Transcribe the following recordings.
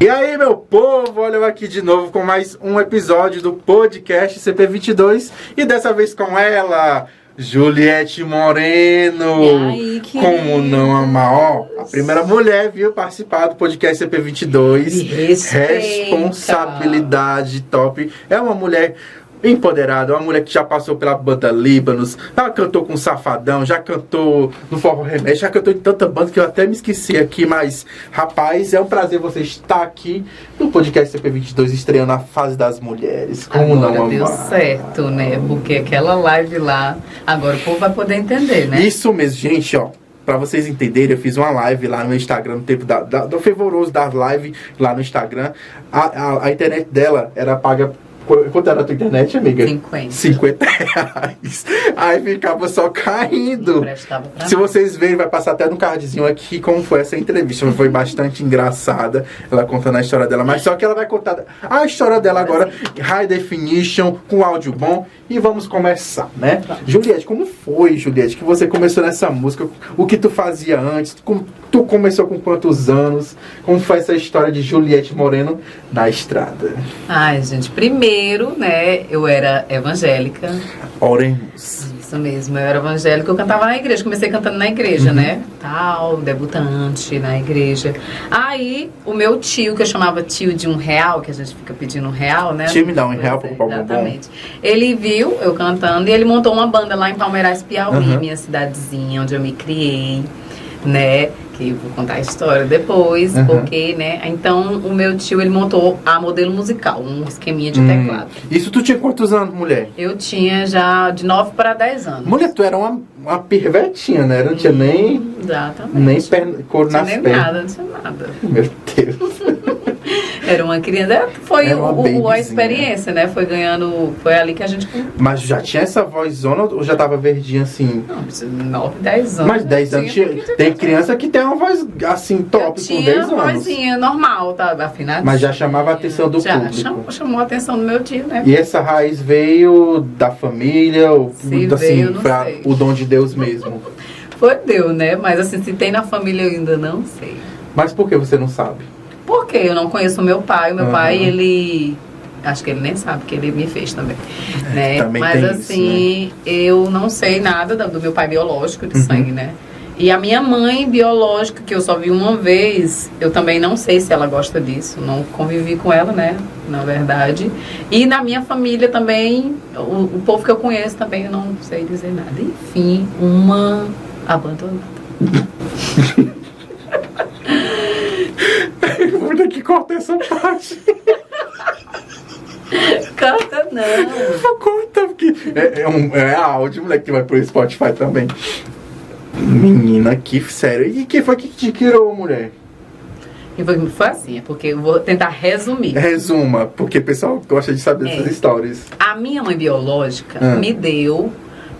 E aí, meu povo, olha eu aqui de novo com mais um episódio do podcast CP22 e dessa vez com ela, Juliette Moreno. Aí, Como não amar? Ó, a primeira mulher, viu, participar do podcast CP22. Me respeita. Responsabilidade top. É uma mulher empoderada, uma mulher que já passou pela banda Líbanos, já cantou com Safadão, já cantou no Forró Remédio, já cantou em tanta banda que eu até me esqueci aqui, mas rapaz, é um prazer você estar aqui no podcast CP22 estreando a fase das mulheres. Como agora não deu amar? certo, né? Porque aquela live lá, agora o povo vai poder entender, né? Isso mesmo, gente, ó. Pra vocês entenderem, eu fiz uma live lá no Instagram, no tempo da, da- do fervoroso das lives lá no Instagram. A, a, a internet dela era paga. Qu- Quanto era a tua internet, amiga? 50. 50 reais. Aí ficava só caindo. Se vocês verem, vai passar até no cardzinho aqui como foi essa entrevista. Foi bastante engraçada, ela contando a história dela. Mas só que ela vai contar a história dela agora, high definition, com áudio bom. E vamos começar, né? Juliette, como foi, Juliette, que você começou nessa música? O que tu fazia antes? Como tu começou com quantos anos? Como foi essa história de Juliette Moreno na estrada? Ai, gente, primeiro, né, eu era evangélica. Oremos. Isso mesmo, eu era evangélica, eu cantava na igreja, comecei cantando na Uhum. igreja, né? Tal, debutante na igreja. Aí, o meu tio, que eu chamava tio de um real, que a gente fica pedindo um real, né? Tio me dá um real pra comprar um. Exatamente. Ele viu eu cantando e ele montou uma banda lá em Palmeiras, Piauí, Uhum. minha cidadezinha, onde eu me criei, né? Que eu vou contar a história depois, Uhum. porque, né? Então, o meu tio, ele montou a modelo musical, um esqueminha de Hum. teclado. Isso tu tinha quantos anos, mulher? Eu tinha já de 9 para 10 anos. Mulher, tu era uma, uma pervertinha, né? Não tinha nem, Exatamente. nem perna, cor Não tinha nas nem pernas. nada, não tinha nada. Meu Deus. Era uma criança. Foi o- o- a experiência, né? Foi ganhando. Foi ali que a gente. Mas já tinha essa vozona ou já tava verdinha assim? Não, 9, 10 anos. Mas 10 anos tinha tinha, tem voz. criança que tem uma voz assim top com tinha 10 anos. vozinha normal, tá? Afinada. Mas já chamava a atenção do já, público. Chamou, chamou a atenção do meu tio, né? E essa raiz veio da família, ou assim, veio, não foi a- sei. o dom de Deus mesmo. Foi Deus, né? Mas assim, se tem na família eu ainda não sei. Mas por que você não sabe? Porque eu não conheço o meu pai. O meu Aham. pai, ele. Acho que ele nem sabe que ele me fez também. né? É, também Mas tem isso, assim, eu não sei nada do, do meu pai biológico de Uhum. sangue, né? E a minha mãe biológica, que eu só vi uma vez, eu também não sei se ela gosta disso. Não convivi com ela, né? Na verdade. E na minha família também, o, o povo que eu conheço também, eu não sei dizer nada. Enfim, uma abandonada. Ter que cortar essa parte. Canta não. Vou cortar, porque é, é, um, é áudio, moleque, que vai pro Spotify também. Menina, que sério. E quem foi que te criou, mulher? E foi, foi assim, é porque eu vou tentar resumir. Resuma, porque o pessoal gosta de saber É. dessas histórias. A minha mãe biológica Ah. me deu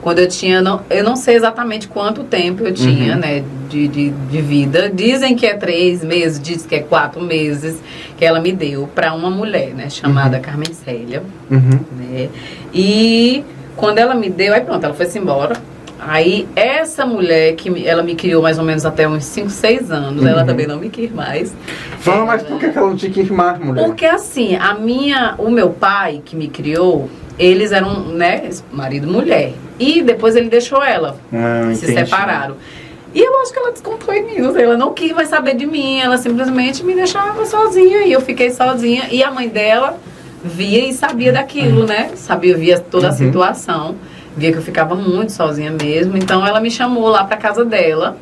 quando eu tinha, não, eu não sei exatamente quanto tempo eu tinha, Uhum. né, de, de, de vida. Dizem que é três meses, diz que é quatro meses que ela me deu para uma mulher, né, chamada Carmen Célia, Uhum. né. E quando ela me deu, aí pronto, ela foi-se embora. Aí essa mulher que ela me criou mais ou menos até uns 5, 6 anos, ela Uhum. também não me quis mais. Fala, mas Ela- por que ela não tinha que irmar, mulher? porque assim, a minha, o meu pai que me criou, eles eram, né, marido e mulher. E depois ele deixou ela, Ah, se entendi. separaram. E eu acho que ela descontou em mim, não sei, ela não quis mais saber de mim, ela simplesmente me deixava sozinha e eu fiquei sozinha. E a mãe dela via e sabia daquilo, né? Sabia, via toda a Uhum. situação, via que eu ficava muito sozinha mesmo. Então ela me chamou lá pra casa dela.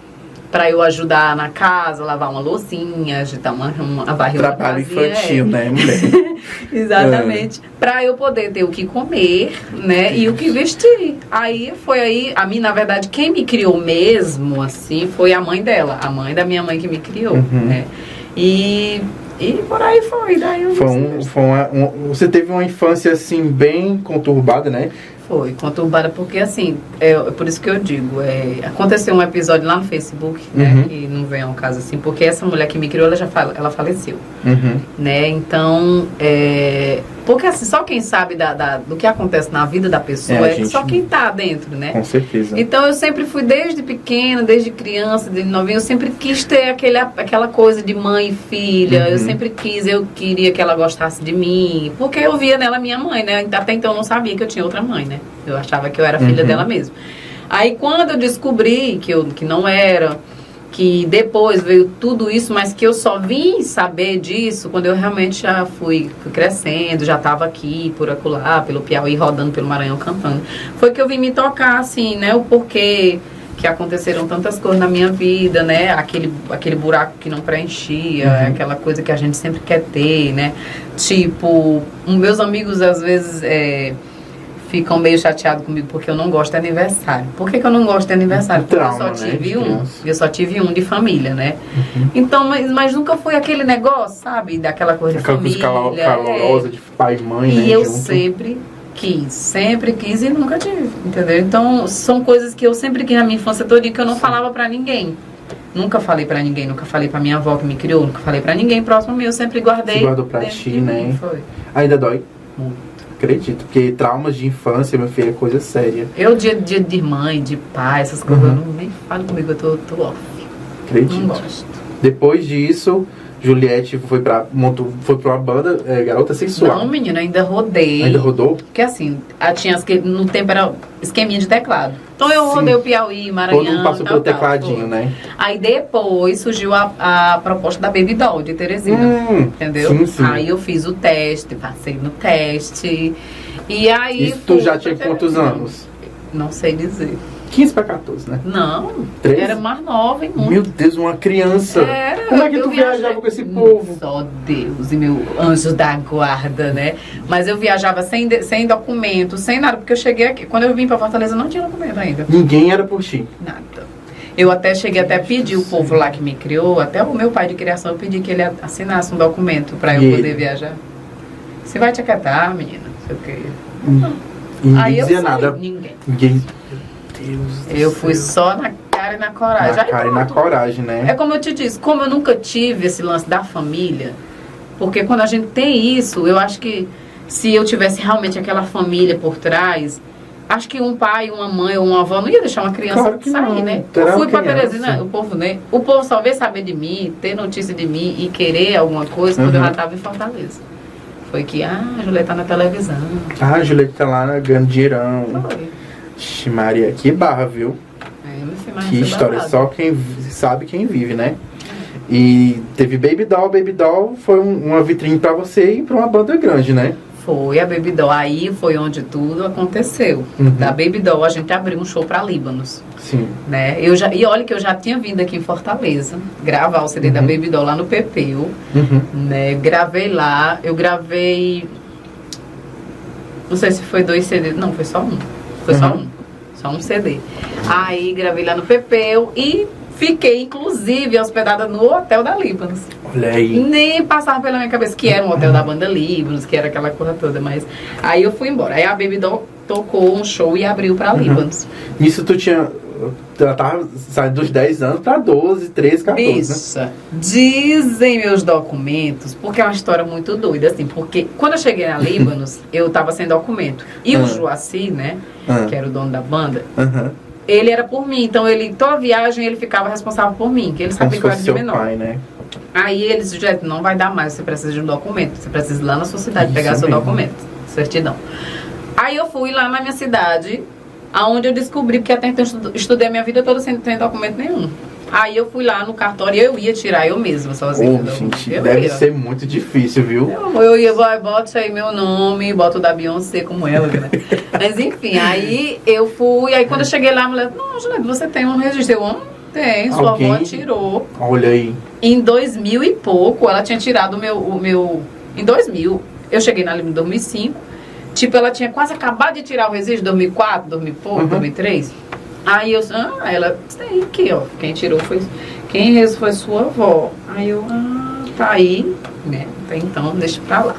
Pra eu ajudar na casa, lavar uma loucinha, agitar uma, uma varrer Trabalho casinha, é. infantil, né, mulher? Exatamente. Pra eu poder ter o que comer, né? E o que vestir. Aí foi aí, a mim, na verdade, quem me criou mesmo, assim, foi a mãe dela. A mãe da minha mãe que me criou, Uhum. né? E, e por aí foi. Daí eu Foi um, foi uma- um- você teve uma infância assim bem conturbada, né? Foi, conturbada, porque assim, é, é por isso que eu digo, é, aconteceu um episódio lá no Facebook, né? Uhum. Que não vem ao caso assim, porque essa mulher que me criou, ela já fale- ela faleceu. Uhum. né? Então, é, Porque assim, só quem sabe da, da- do que acontece na vida da pessoa É, é, gente- só quem tá dentro, né? Com certeza. Então eu sempre fui desde pequena, desde criança, desde novinha, eu sempre quis ter aquele, aquela coisa de mãe e filha. Uhum. Eu sempre quis, eu queria que ela gostasse de mim. Porque eu via nela minha mãe, né? Até então eu não sabia que eu tinha outra mãe, né? Eu achava que eu era filha Uhum. dela mesmo. Aí quando eu descobri que, eu, que não era, que depois veio tudo isso, mas que eu só vim saber disso quando eu realmente já fui, fui crescendo, já estava aqui, por acolá, pelo Piauí, rodando pelo Maranhão cantando. Foi que eu vim me tocar, assim, né? O porquê que aconteceram tantas coisas na minha vida, né? Aquele, aquele buraco que não preenchia, Uhum. aquela coisa que a gente sempre quer ter, né? Tipo, meus amigos às vezes é, ficam meio chateados comigo porque eu não gosto de aniversário. Por que, que eu não gosto de aniversário? Porque Trauma, eu só né, tive de um. Eu só tive um de família, né? Então, mas, mas nunca foi aquele negócio, sabe? Daquela coisa Aquela coisa de família. calorosa de pai e mãe, E né? eu junto. sempre quis, sempre quis e nunca tive, entendeu? Então, são coisas que eu sempre quis na minha infância toda que eu não Sim. falava pra ninguém. Nunca falei pra ninguém, nunca falei pra minha avó que me criou, nunca falei pra ninguém próximo mim, eu sempre guardei. Se guardou pra ti, mim, né? Ainda dói? Muito. Acredito, porque traumas de infância, meu filho, é coisa séria. Eu, dia, dia de mãe, de pai, essas coisas, Uhum. eu não, nem falo comigo, eu tô, tô off. Acredito. Não gosto. Depois disso, Juliette foi pra, montou, foi pra uma banda é, Garota Sensual. Não, menina, ainda rodei. Ainda rodou? Porque assim, a- tinha no tempo era esqueminha de teclado. Então eu Sim. rodei o Piauí, Maranhão. Todo mundo passou tal, pelo tal, tecladinho, foi. né? Aí depois surgiu a, a proposta da Baby Doll de Teresina. Hum, Entendeu? Sim, sim. Aí eu fiz o teste, passei no teste. E aí. Isso tu já tinha quantos anos? Não sei dizer. 15 pra 14, né? Não, 13? era mais nova e muito. Meu Deus, uma criança. Era, Como é que tu viajei- viajava com esse povo? Só Deus e meu anjo da guarda, né? Mas eu viajava sem, de- sem documento, sem nada, porque eu cheguei aqui. Quando eu vim pra Fortaleza, não tinha documento ainda. Ninguém era por ti. Nada. Eu até cheguei até a pedir o povo lá que me criou, até o meu pai de criação, eu pedi que ele assinasse um documento pra eu E poder ele? viajar. Você vai te acatar, menina? Não sei o quê. Ninguém Aí eu dizia saí, nada. Ninguém. Ninguém. Deus. do Eu fui céu. só na cara e na coragem. Na Aí cara e na coragem, É né? como eu te disse, como eu nunca tive esse lance da família, porque quando a gente tem isso, eu acho que se eu tivesse realmente aquela família por trás, acho que um pai, uma mãe ou uma avó não ia deixar uma criança Claro que sair, não. né? Tu era Eu fui criança. Teresina, o povo, né? O povo só veio saber de mim, ter notícia de mim e querer alguma coisa quando eu Uhum. já estava em Fortaleza. Foi que, ah, a Julieta tá na televisão. Ah, a Juliette tá lá ganhando dinheirão. Foi. Ixi, Maria, que barra, viu? É, Que história, babado. só quem sabe quem vive, né? E teve Baby Doll, Baby Doll foi um- uma vitrine pra você e pra uma banda grande, né? Foi a Baby Doll. Aí foi onde tudo aconteceu. Uhum. Da Baby Doll a gente abriu um show pra Líbanos. Sim. Né? Eu já, e olha que eu já tinha vindo aqui em Fortaleza gravar o CD da Uhum. Baby Doll lá no Pepeu. Uhum. Né? Gravei lá. Eu gravei. Não sei se foi dois CDs. Não, foi só um. Foi só Uhum. um. Só um CD. Aí gravei lá no Pepeu e fiquei, inclusive, hospedada no hotel da Líbanos. Olha aí. Nem passava pela minha cabeça que era um hotel da banda Líbanos, que era aquela coisa toda, mas aí eu fui embora. Aí a Baby Doll tocou um show e abriu pra Uhum. Líbanos. Nisso tu tinha. Ela tava saindo dos 10 anos pra 12, 13, 14, né? Bicha, dizem meus documentos, porque é uma história muito doida, assim, porque quando eu cheguei na Líbanos, eu tava sem documento. E Ah. o Joaci, né, Ah, que era o dono da banda, aham. ele era por mim. Então ele, toda viagem ele ficava responsável por mim, que ele sabia que eu era de seu menor. pai, né? Aí eles disseram, não vai dar mais, você precisa de um documento. Você precisa ir lá na sua cidade Isso pegar seu mesmo. documento, certidão. Aí eu fui lá na minha cidade, aonde eu descobri, porque até então eu estu- estudei a minha vida toda sem ter documento nenhum. Aí eu fui lá no cartório e eu ia tirar eu mesma, sozinha. Entendeu? gente, eu deve ia. ser muito difícil, viu? Eu, eu ia, vai, bota aí meu nome, bota o da Beyoncé como ela, né? Mas enfim, aí eu fui, aí quando eu cheguei lá, a mulher, não, Juliette, você tem um registro? Eu, "Ah, tem, sua avó Alguém? tirou. Olha aí. Em 2000 e pouco, ela tinha tirado o meu, o meu. Em 2000, eu cheguei na Lima em 2005. Tipo, ela tinha quase acabado de tirar o registro, 2004, 2000 e pouco, Uhum. 2003. Aí eu, ah, ela, tem aqui, ó. Quem tirou foi. Quem foi sua avó. Aí eu, ah, tá aí, né? Então, deixa pra lá.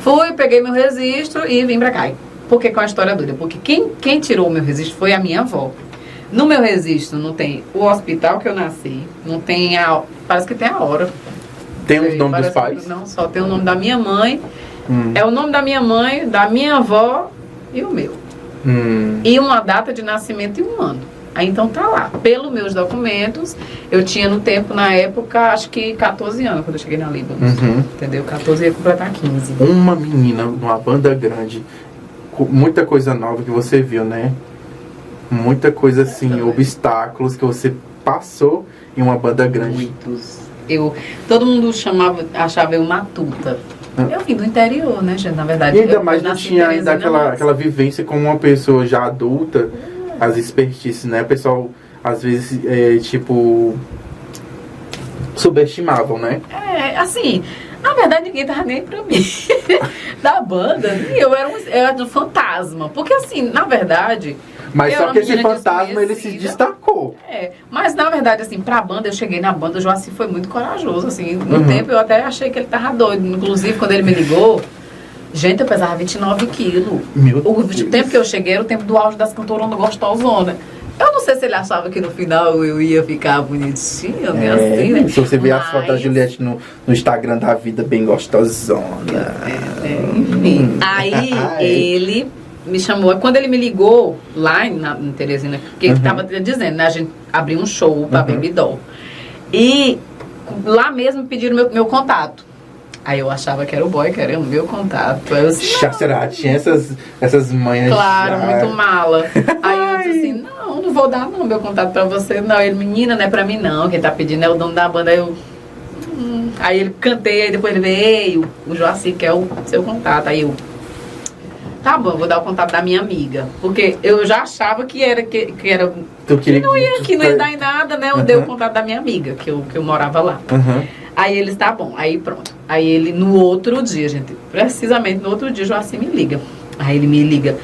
Fui, peguei meu registro e vim pra cá. Por que com a história dura? Porque quem, quem tirou o meu registro foi a minha avó. No meu registro não tem o hospital que eu nasci, não tem a. Parece que tem a hora. Tem os nomes dos pais? Não, só tem o nome da minha mãe Hum. É o nome da minha mãe, da minha avó e o meu. Hum. E uma data de nascimento e um ano. Aí então tá lá. Pelos meus documentos, eu tinha no tempo, na época, acho que 14 anos quando eu cheguei na Líbano. Uhum. Entendeu? 14 ia completar 15. Uma menina numa banda grande, muita coisa nova que você viu, né? Muita coisa assim, obstáculos que você passou em uma banda grande. Muitos. Eu, todo mundo chamava, achava eu matuta. Ah. Eu vim do interior, né, gente? Na verdade. E ainda eu mais não tinha ainda aquela, aquela vivência como uma pessoa já adulta, as expertices, né? O pessoal, às vezes, é, tipo, subestimavam, né? É, assim, na verdade ninguém tava nem pra mim. da banda, eu era um, eu era um fantasma. Porque assim, na verdade. Mas eu só que esse fantasma, ele se destacou. É, mas na verdade, assim, pra banda, eu cheguei na banda, o Joaci foi muito corajoso, assim. No Uhum. tempo eu até achei que ele tava doido. Inclusive, quando ele me ligou, gente, eu pesava 29 quilos. Meu O Deus. tempo que eu cheguei era o tempo do auge das cantoras gostosona. Eu não sei se ele achava que no final eu ia ficar bonitinha, né? É, assim, né? se você ver as Mas- fotos da Juliette no, no Instagram da vida, bem gostosona. É, enfim. Aí Ai. ele me chamou. Quando ele me ligou lá em, na, em Teresina, porque ele Uhum. estava dizendo, né? A gente abriu um show pra Uhum. Baby Doll. E lá mesmo pediram meu, meu contato. Aí eu achava que era o boy, que era o meu contato. Aí eu disse, Já será? Tinha essas, essas manhas Claro, já. muito mala. Aí eu disse assim, não, não vou dar não meu contato pra você. Não, ele, menina, não é pra mim não. Quem tá pedindo é o dono da banda. Aí eu. "Hum." Aí ele cantei, aí depois ele veio, o Joaci quer o seu contato. Aí eu. Tá bom, vou dar o contato da minha amiga. Porque eu já achava que era que, que era. Tu queria Que não ia, que não ia dar em nada, né? Eu dei o Uhum. contato da minha amiga, que eu, que eu morava lá. Uhum. Aí eles, tá bom, aí pronto. Aí ele, no outro dia, gente, precisamente no outro dia, o Joaci me liga. Aí ele me liga.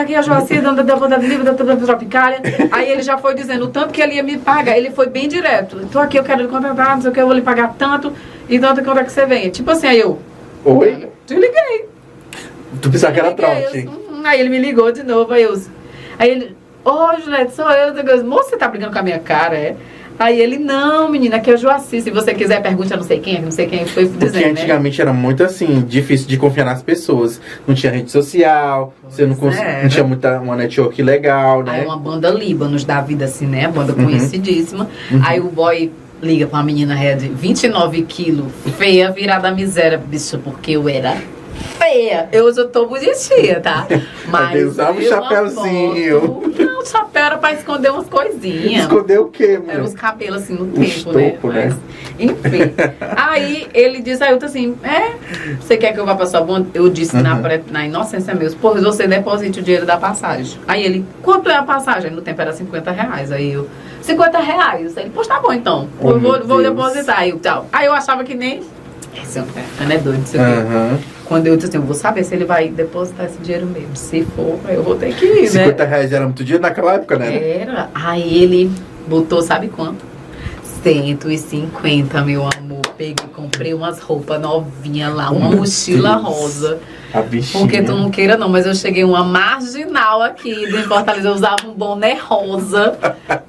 Aqui é o Joaci, da da banda livre da da Tropicália. Aí ele já foi dizendo o tanto que ele ia me pagar. Ele foi bem direto. Tô aqui, eu quero lhe contratar, não sei o que, eu vou lhe pagar tanto. E tanto quando é que você vem? Tipo assim, aí eu. Oi? Te liguei. Tu pensava que era trote. "Hum." Aí ele me ligou de novo, aí eu. Aí ele, ô Juliette, sou eu. Eu digo, Moça, você tá brigando com a minha cara, é? Aí ele, não, menina, aqui é o Joaci. Se você quiser, pergunte a não sei quem, não sei quem foi Porque dizendo, né? antigamente era muito assim, difícil de confiar nas pessoas. Não tinha rede social, você não, Pois cons- é. não tinha muita, uma network legal, Aí né? uma banda Líbanos da vida, assim, né? Banda Uhum. conhecidíssima. Uhum. Aí o boy liga pra uma menina Red, 29 quilos, feia, virada a miséria, bicho, porque eu era feia. Eu eu tô bonitinha, tá? Mas. Ele usava um eu chapéuzinho. Não, o chapéu era pra esconder umas coisinhas. Esconder o quê, Eram mulher? os cabelos assim no tempo, né? topos, né? Mas, enfim. Aí ele diz, aí eu tô assim, é, você quer que eu vá pra sua banda? Eu disse na, Uhum. pré- na inocência mesmo, pô, você deposite o dinheiro da passagem. Aí ele, quanto é a passagem? No tempo era 50 reais. Aí eu, 50 reais. Aí ele, pois tá bom então. Oh, eu vou, vou depositar. Aí eu, tchau. Aí eu achava que nem. Esse é é doido, não sei o quê. Aham. Quando eu disse assim, eu vou saber se ele vai depositar esse dinheiro mesmo. Se for, eu vou ter que ir, né? 50 reais era muito dinheiro naquela época, né? Era. Aí ele botou, sabe quanto? 150, meu amor. Peguei, comprei umas roupas novinhas lá, uma mochila Deus. rosa. A bichinha. Porque tu não queira, não, mas eu cheguei uma marginal aqui em Fortaleza. Eu usava um boné rosa.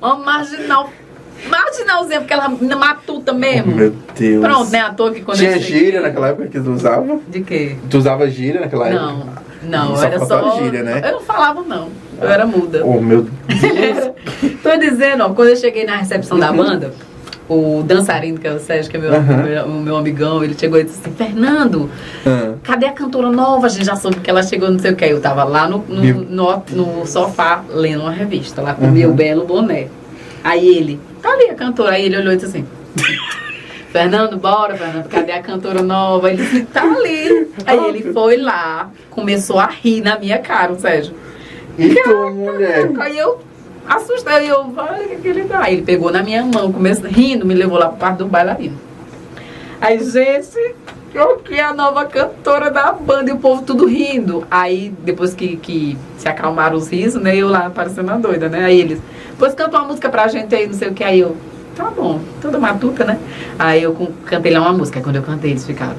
Uma marginal. Marginalzinha, porque ela matuta mesmo. Meu Deus. Pronto, né? À toa que quando Tinha gíria naquela época que tu usava? De quê? Tu usava gíria naquela época? Não, não, Só era só. gíria, né? Eu não falava, não. Eu era muda. Oh, meu Deus. Tô dizendo, ó, quando eu cheguei na recepção da banda, o dançarino, que é o Sérgio, que é meu, meu- o meu amigão, ele chegou e disse assim, Fernando, Ah, cadê a cantora nova? A gente já soube que ela chegou, não sei o que. Eu tava lá no, no, no, no sofá, lendo uma revista, lá com o Uhum. meu belo boné. Aí ele, tá ali a cantora. Aí ele olhou e disse assim... Fernando, bora, Fernando, cadê a cantora nova? Ele disse, tá ali. Aí ele foi lá, começou a rir na minha cara, o Sérgio. E tu, mulher? Aí eu assustei, eu, o que, ele dá. Aí ele pegou na minha mão, começou rindo, me levou lá pro quarto do bailarino. Aí, gente, eu que é a nova cantora da banda e o povo tudo rindo. Aí, depois que, que se acalmaram os risos, né, eu lá parecendo uma doida, né? Aí eles, pois canta uma música pra gente aí, não sei o que. Aí eu, tá bom, toda matuta, né? Aí eu cantei lá uma música. Quando eu cantei, eles ficaram.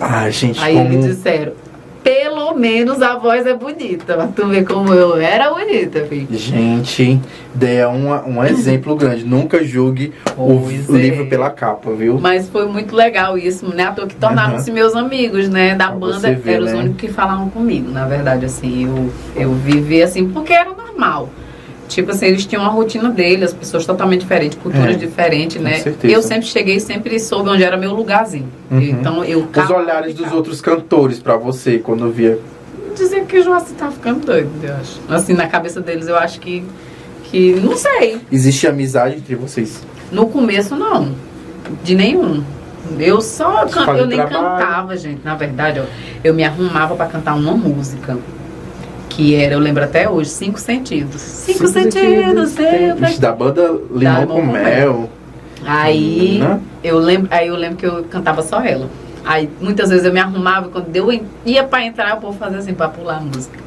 Ah, gente, Aí como... eles disseram, pelo menos a voz é bonita. Pra tu ver como eu era bonita, filho. Gente, é um, um exemplo grande. Nunca julgue Pois o é. livro pela capa, viu? Mas foi muito legal isso, né? À toa que tornaram-se meus amigos, né? Da banda, ver, eram os né? únicos que falavam comigo, na verdade, assim. Eu, eu vivi assim, porque era normal. Tipo assim, eles tinham a rotina deles, as pessoas totalmente diferentes, culturas É, diferentes, né? certeza. Eu sempre cheguei, sempre soube onde era meu lugarzinho. Uhum. Então eu Os olhares dos outros cantores pra você quando via. Dizer que o Joaci tá ficando doido, eu acho. Assim, na cabeça deles, eu acho que. que não sei. Existe amizade entre vocês? No começo, não. De nenhum. Eu só can... eu nem trabalho. cantava, gente. Na verdade, ó, eu me arrumava pra cantar uma música. Que era, eu lembro até hoje, Cinco Sentidos. Cinco, sentidos, sempre. Ixi, da banda Limão Limão com com Mel. Aí Né? eu lembro, aí eu lembro que eu cantava só ela. Aí muitas vezes eu me arrumava quando eu ia pra entrar, o povo fazia assim pra pular a música.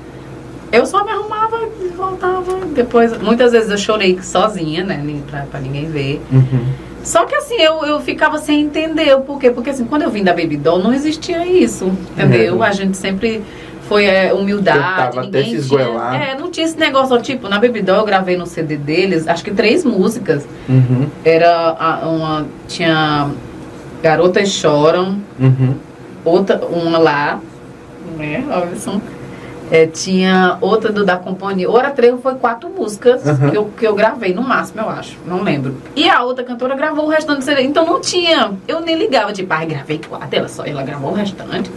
Eu só me arrumava e voltava. Depois, muitas vezes eu chorei sozinha, né? nem Pra, pra ninguém ver. Uhum. Só que assim, eu, eu ficava sem entender o porquê. Porque assim, quando eu vim da Baby Doll, não existia isso. Entendeu? É. A gente sempre foi é, humildade. Até ninguém se tinha, esgoelar. é, não tinha esse negócio, ó, tipo, na Baby Doll eu gravei no CD deles, acho que três músicas. Uhum. Era a- uma. Tinha Garotas Choram, Uhum. outra, uma lá, né? Robson. É, tinha outra do da companhia. Ora Trevo foi quatro músicas Uhum. que, eu, que eu gravei, no máximo, eu acho. Não lembro. E a outra cantora gravou o restante do CD. Então não tinha. Eu nem ligava, tipo, ai, gravei quatro, ela só, ela gravou o restante.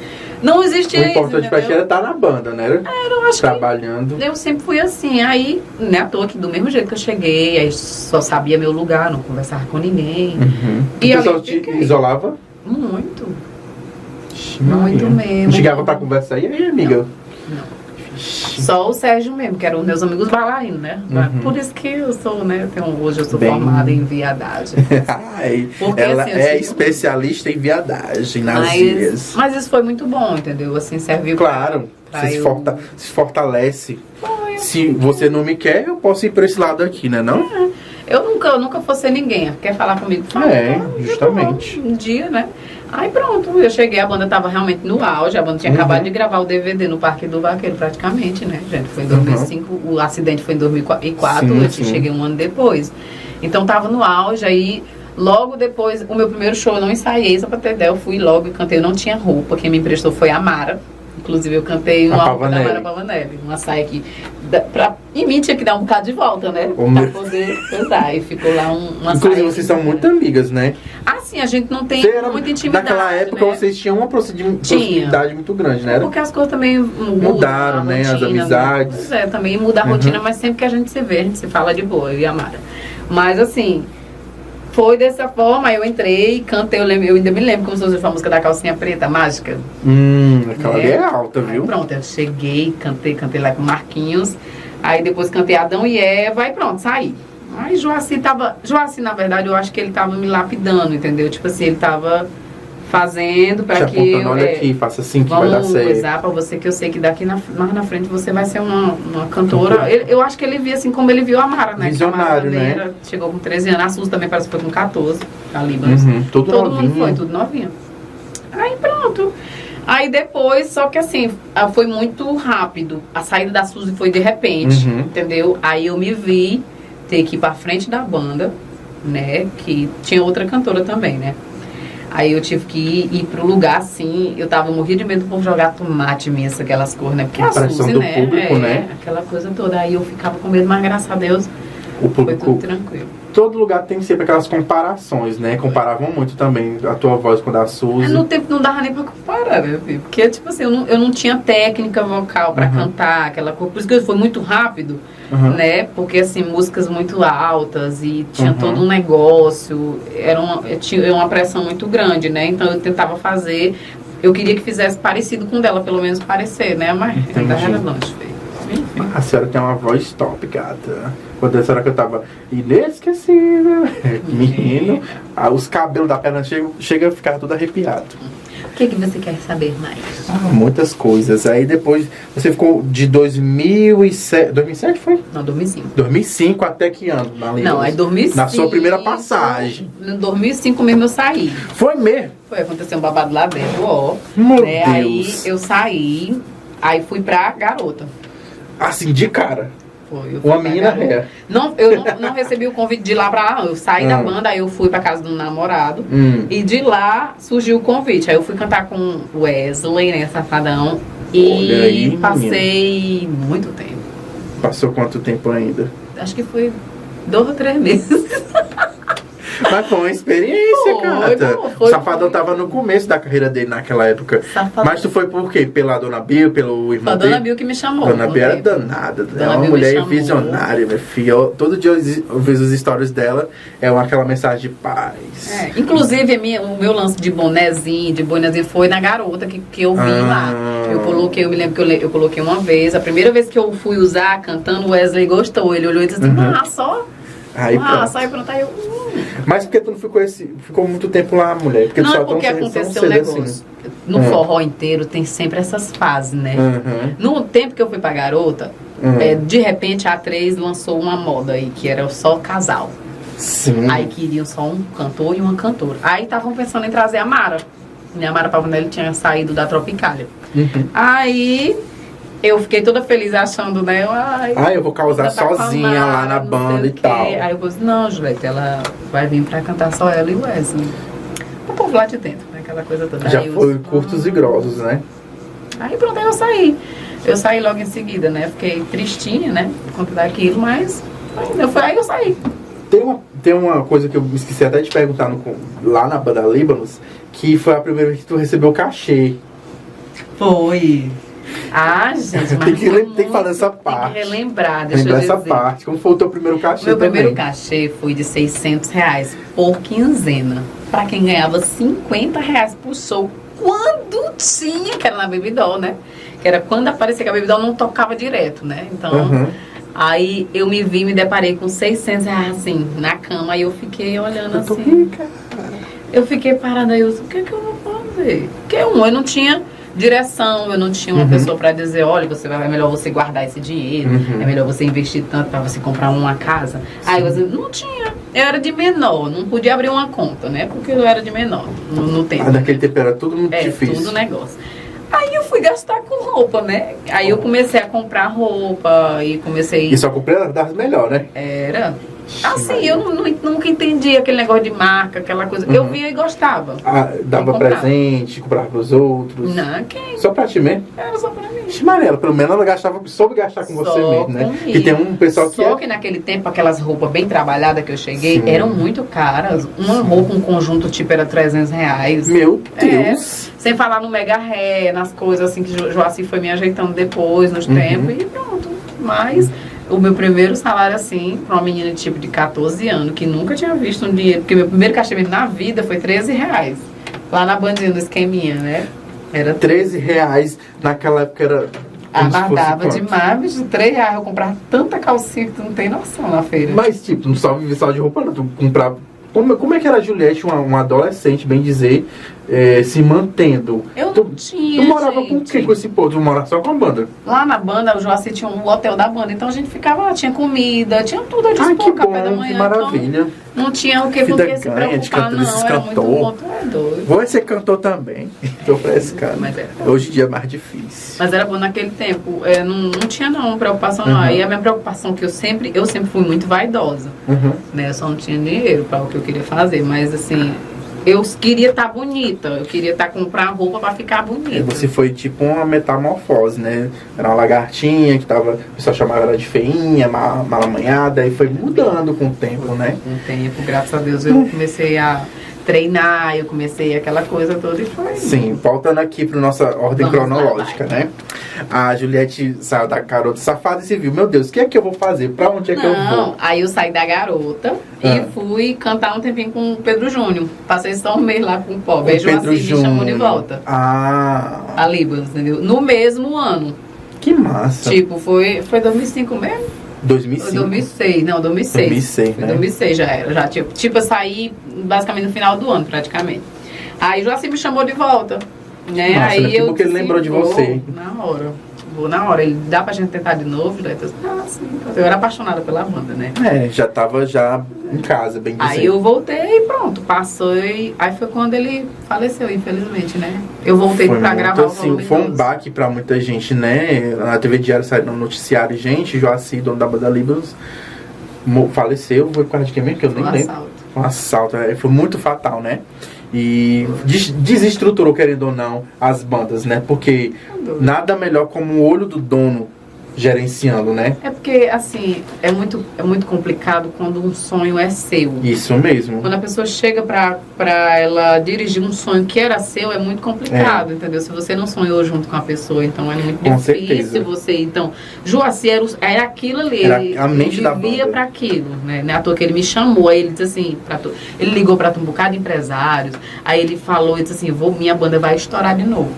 Não O existia isso. importante pra ti era estar na banda, né? Era Eu acho Trabalhando. eu sempre fui assim. Aí, né, à toa que do mesmo jeito que eu cheguei, aí só sabia meu lugar, não conversava com ninguém. Uhum. E o pessoal te fiquei. isolava? Muito. Ixi, Muito mesmo. Não chegava pra conversar. E aí, amiga? Não. Ixi. Só o Sérgio mesmo, que eram meus amigos bailarinos, né? Uhum. Por isso que eu sou, né? tenho- hoje eu sou Bem- formada em viadagem. Ai, Porque, ela assim, é especialista em viadagem nas Mas, ilhas. mas isso foi muito bom, entendeu? Assim, serviu pra- Claro, pra você se, eu- forta- se fortalece. Foi. Se você não me quer, eu posso ir pra esse lado aqui, né? Não? Eu nunca, eu nunca fosse ninguém. Quer falar comigo? Fala. É, Então, de justamente. Um dia, né? Aí pronto, eu cheguei, a banda tava realmente no auge, a banda tinha Uhum. acabado de gravar o DVD no Parque do Vaqueiro, praticamente, né, gente? Foi em 2005, o acidente foi em 2004, Sim, eu sim. cheguei um ano depois. Então tava no auge, aí logo depois, o meu primeiro show eu não ensaiei, só pra ter ideia, eu fui logo e cantei, eu não tinha roupa, quem me emprestou foi a Mara. Inclusive eu cantei A uma roupa da. Mara Pavanelli, uma saia que dá pra, em mim tinha que dar um bocado de volta, né? Ô, pra meu- poder usar. E ficou lá um, uma Inclusive, saia vocês são né? muito amigas, né? Assim, a gente não tem era- muita intimidade. Naquela época, né? vocês tinham uma proximidade muito grande, né? Era- Porque as coisas também mudam. Mudaram, a né, as rotina, amizades. Pois é, também muda a Uhum. rotina, mas sempre que a gente se vê, a gente se fala de boa, eu e a Mara. Mas assim, foi dessa forma, aí eu entrei, cantei, eu, lembro, eu ainda me lembro como se fosse a música da calcinha preta, mágica. Hum, aquela ali É. é alta, Aí viu? pronto, eu cheguei, cantei, cantei lá com o Marquinhos. Aí depois cantei Adão e Eva e pronto, saí. Aí Joaci tava. Joaci, na verdade, eu acho que ele tava me lapidando, entendeu? Tipo assim, ele tava fazendo Te que eu. olha é, aqui, faça assim que vai dar Vamos certo. coisar pra você que eu sei que daqui na, mais na frente você vai ser uma, uma cantora. Ele- eu acho que ele via assim como ele viu a Mara, né? Mara Visionário, né? era- chegou com 13 anos. A Sus também parece que foi com 14. A Líbanos. Uhum, tudo Todo novinho. mundo foi, tudo novinho. Aí pronto. Aí depois, só que assim, ah, foi muito rápido. A saída da Suzy foi de repente, Uhum. entendeu? Aí eu me vi ter que ir pra frente da banda, né? Que tinha outra cantora também, né? Aí eu tive que ir, ir pro lugar assim, eu tava morrendo de medo do povo jogar tomate imenso, aquelas cores, né? Porque A a Suzy, do né? público, é, né? Aquela coisa toda. Aí eu ficava com medo, mas graças a Deus O foi público, tudo tranquilo. Todo lugar tem sempre aquelas comparações, né? Comparavam muito também a tua voz com a da Suzy. no tempo não dava nem pra comparar, né, filho? Porque, tipo assim, eu não, eu não tinha técnica vocal pra Uhum. cantar aquela coisa. Por isso que foi muito rápido, Uhum. né? Porque, assim, músicas muito altas e tinha Uhum. todo um negócio. Era uma, tinha uma pressão muito grande, né? Então eu tentava fazer. Eu queria que fizesse parecido com o dela, pelo menos parecer, né? Mas ainda era longe, filho. Enfim. A senhora tem uma voz top, gata. Quando a senhora cantava inesquecível, menino, ah, os cabelos da perna chegam chega a ficar tudo arrepiado. O que, que você quer saber mais? Ah, muitas coisas. Aí depois você ficou de 2007. 2007 foi? Não, 2005. 2005 até que ano? Na Não, aí 2005. Na sua primeira passagem. Em 2005 mesmo eu saí. Foi mesmo. Foi acontecer um babado lá dentro, ó. Meu né? Aí Deus. eu saí, Aí fui pra garota. Assim, de cara. Foi, Uma menina ré. Não, eu não, não recebi o convite de ir lá pra lá, não. Eu saí da Ah. banda, aí eu fui pra casa do namorado. Hum. E de lá surgiu o convite. Aí eu fui cantar com Wesley, né, Safadão. E aí, menina. passei muito tempo. Passou quanto tempo ainda? Acho que foi dois ou três meses. Mas foi uma experiência, Foi, cara. foi, o Safadão foi. tava no começo da carreira dele naquela época. Safadão. Mas tu foi por quê? Pela Dona Bill, pelo irmão Foi a Dona? Bill que me chamou. Dona Bia era danada, Dona é uma mulher visionária, minha filha. Eu- todo dia eu, vejo os stories dela, é uma, aquela mensagem de paz. É, inclusive, a minha- o meu lance de bonezinho, de bonezinho, foi na garota que, que eu vi Ah. lá. Eu coloquei, eu me lembro que eu, eu coloquei uma vez. A primeira vez que eu fui usar cantando, o Wesley gostou. Ele olhou e disse assim, Uhum. ah, só. Aí ah, pronto. só aí pronto. Aí eu, hum. Mas por que tu não ficou, esse, ficou muito tempo lá, mulher? Porque Não, é porque aconteceu um negócio. assim. No Hum. forró inteiro tem sempre essas fases, né? Uhum. No tempo que eu fui pra garota, Hum. é, de repente a A3 lançou uma moda aí, que era só casal. Sim. Aí queriam só um cantor e uma cantora. Aí estavam pensando em trazer a Mara. E a Mara Pavanelli tinha saído da Tropicália. Uhum. Aí eu fiquei toda feliz achando, né? Ai, Ah, eu vou causar sozinha lá na banda e tal. Aí eu falei, não, Juliette, ela vai vir pra cantar só ela e o Wesley. O povo lá de dentro, né? Aquela coisa toda. Já Aí eu foi disse, curtos "Ah." e grossos, né? Aí pronto, aí eu saí. Eu saí logo em seguida, né? Fiquei tristinha, né? Por conta daquilo, mas ainda foi aí eu saí. Tem uma, tem uma coisa que eu esqueci até de perguntar no, lá na banda Líbanos, que foi a primeira vez que tu recebeu cachê. Foi. Ah, gente, mas Tem que lem- tem que falar dessa muito- parte. Tem que relembrar, deixa Lembra eu dizer. essa parte. Como foi o teu primeiro cachê Meu primeiro também? cachê foi de 600 reais por quinzena. Pra quem ganhava 50 reais por show. Quando tinha, que era na Bebidol, né? Que era quando aparecia que a Bebidol não tocava direto, né? Então, Uhum. aí eu me vi, me deparei com 600 reais assim, na cama. Aí eu fiquei olhando Eu assim. rica. Eu fiquei parada aí, eu disse, o que, é que eu vou fazer? Porque um, eu não tinha direção, eu não tinha uma Uhum. pessoa pra dizer, olha, você vai, é melhor você guardar esse dinheiro, Uhum. é melhor você investir tanto pra você comprar uma casa. Aí eu não tinha, eu era de menor, não podia abrir uma conta, né? Porque eu era de menor no, no tempo. Ah, naquele tempo era tudo muito É, difícil. tudo negócio. Aí eu fui gastar com roupa, né? Aí eu comecei a comprar roupa e comecei. E só comprei das melhores, né? Era. Assim, eu nu- nunca entendi aquele negócio de marca, aquela coisa. Eu Uhum. via e gostava. Ah, dava presente, comprava pros outros. Não, quem? Só pra ti mesmo? Era só pra mim. Ixi, Marela, pelo menos ela gastava, soube gastar com Só você mesmo, né? comigo. E tem um pessoal que Só é... que naquele tempo, aquelas roupas bem trabalhadas que eu cheguei, Sim. eram muito caras. Uma roupa, um conjunto tipo, era 300 reais. Meu É. Deus! Sem falar no mega ré, nas coisas assim que Jo- Joaci foi me ajeitando depois, nos Uhum. tempos, e pronto. Mas o meu primeiro salário, assim, pra uma menina tipo de 14 anos, que nunca tinha visto um dinheiro, porque meu primeiro cachê na vida foi 13 reais. Lá na bandinha do esqueminha, né? Era 13 reais naquela época era. quanto? demais, bicho. 3 reais eu comprava tanta calcinha que tu não tem noção na feira. Mas, tipo, não só vive só de roupa, não. Tu comprava. Como, como é que era a Juliette, uma, uma adolescente, bem dizer, eh, se mantendo? Eu tu, não tinha. tu morava com gente. quem com esse povo? Tu morava só com a banda? Lá na banda, o Joaci tinha um hotel da banda, então a gente ficava lá, tinha comida, tinha tudo a dispor, Ai, que café da bom, manhã. que maravilha. Então não tinha o que Vida com que se preocupar, cantor, não. Era muito bom, tu é doido. Vou ser cantor também. Tô frescando. Mas era. Hoje em dia é mais difícil. Mas era bom naquele tempo. É, não, não tinha não preocupação não. Uhum. Aí a minha preocupação que eu sempre, eu sempre fui muito vaidosa. Uhum. Né? Eu só não tinha dinheiro para o que eu queria fazer. Mas assim, eu queria estar bonita. Eu queria estar comprar roupa para ficar E bonita. você foi tipo uma metamorfose, né? Era uma lagartinha que tava. O pessoal chamava ela de feinha, ma- malamanhada, e foi mudando com o tempo, né? Com o tempo, graças a Deus, eu comecei a treinar, eu comecei aquela coisa toda e foi. Sim, voltando aqui para nossa ordem Vamos lá, cronológica, né? A Juliette saiu da garota safada e se viu, meu Deus, o que é que eu vou fazer? Pra onde é que eu Não, vou? aí eu saí da garota Ah. e fui cantar um tempinho com o Pedro Júnior. Passei só um mês lá com o pobre. Aí O Pedro Joaci me chamou de Júnior. volta. Ah, A Libas, entendeu? No mesmo ano. que massa. Tipo, foi, foi 2005 mesmo? Foi 2005. 2006, não, 2006. 2006, Foi né? 2006 já era. Já, tipo, tipo, eu saí basicamente no final do ano, praticamente. Aí Joaci me chamou de volta. Né? Nossa, aí né? Que eu bom que ele lembrou de você. Na hora. Vou na hora. Ele, dá pra gente tentar de novo? Daí eu disse, ah, sim. Eu era apaixonada pela banda, né? É, já tava já em casa, bem dizer. Aí eu voltei e pronto, passou e aí foi quando ele faleceu, infelizmente, né? Eu voltei foi pra muito, gravar o assim, volume Foi um 12. baque pra muita gente, né? Na TV Diário saiu no noticiário, gente, Joaci, dono da banda Libros, faleceu, foi mesmo? Que eu nem Um lembro. assalto. Um assalto, é, foi muito fatal, né? E des- desestruturou, querendo ou não, as bandas, né? Porque nada melhor como o olho do dono gerenciando, né? É porque, assim, é muito, é muito complicado quando um sonho é seu. Isso mesmo. Quando a pessoa chega pra ela dirigir um sonho que era seu, é muito complicado, entendeu? Se você não sonhou junto com a pessoa, então é muito Com difícil certeza. você. Então, Joaci era, era aquilo ali. Era ele, a mente ele da vivia pra aquilo, né? É à toa que ele me chamou, aí ele disse assim, pra tu- ele ligou pra um bocado de empresários, aí ele falou disse assim, vou, minha banda vai estourar de novo.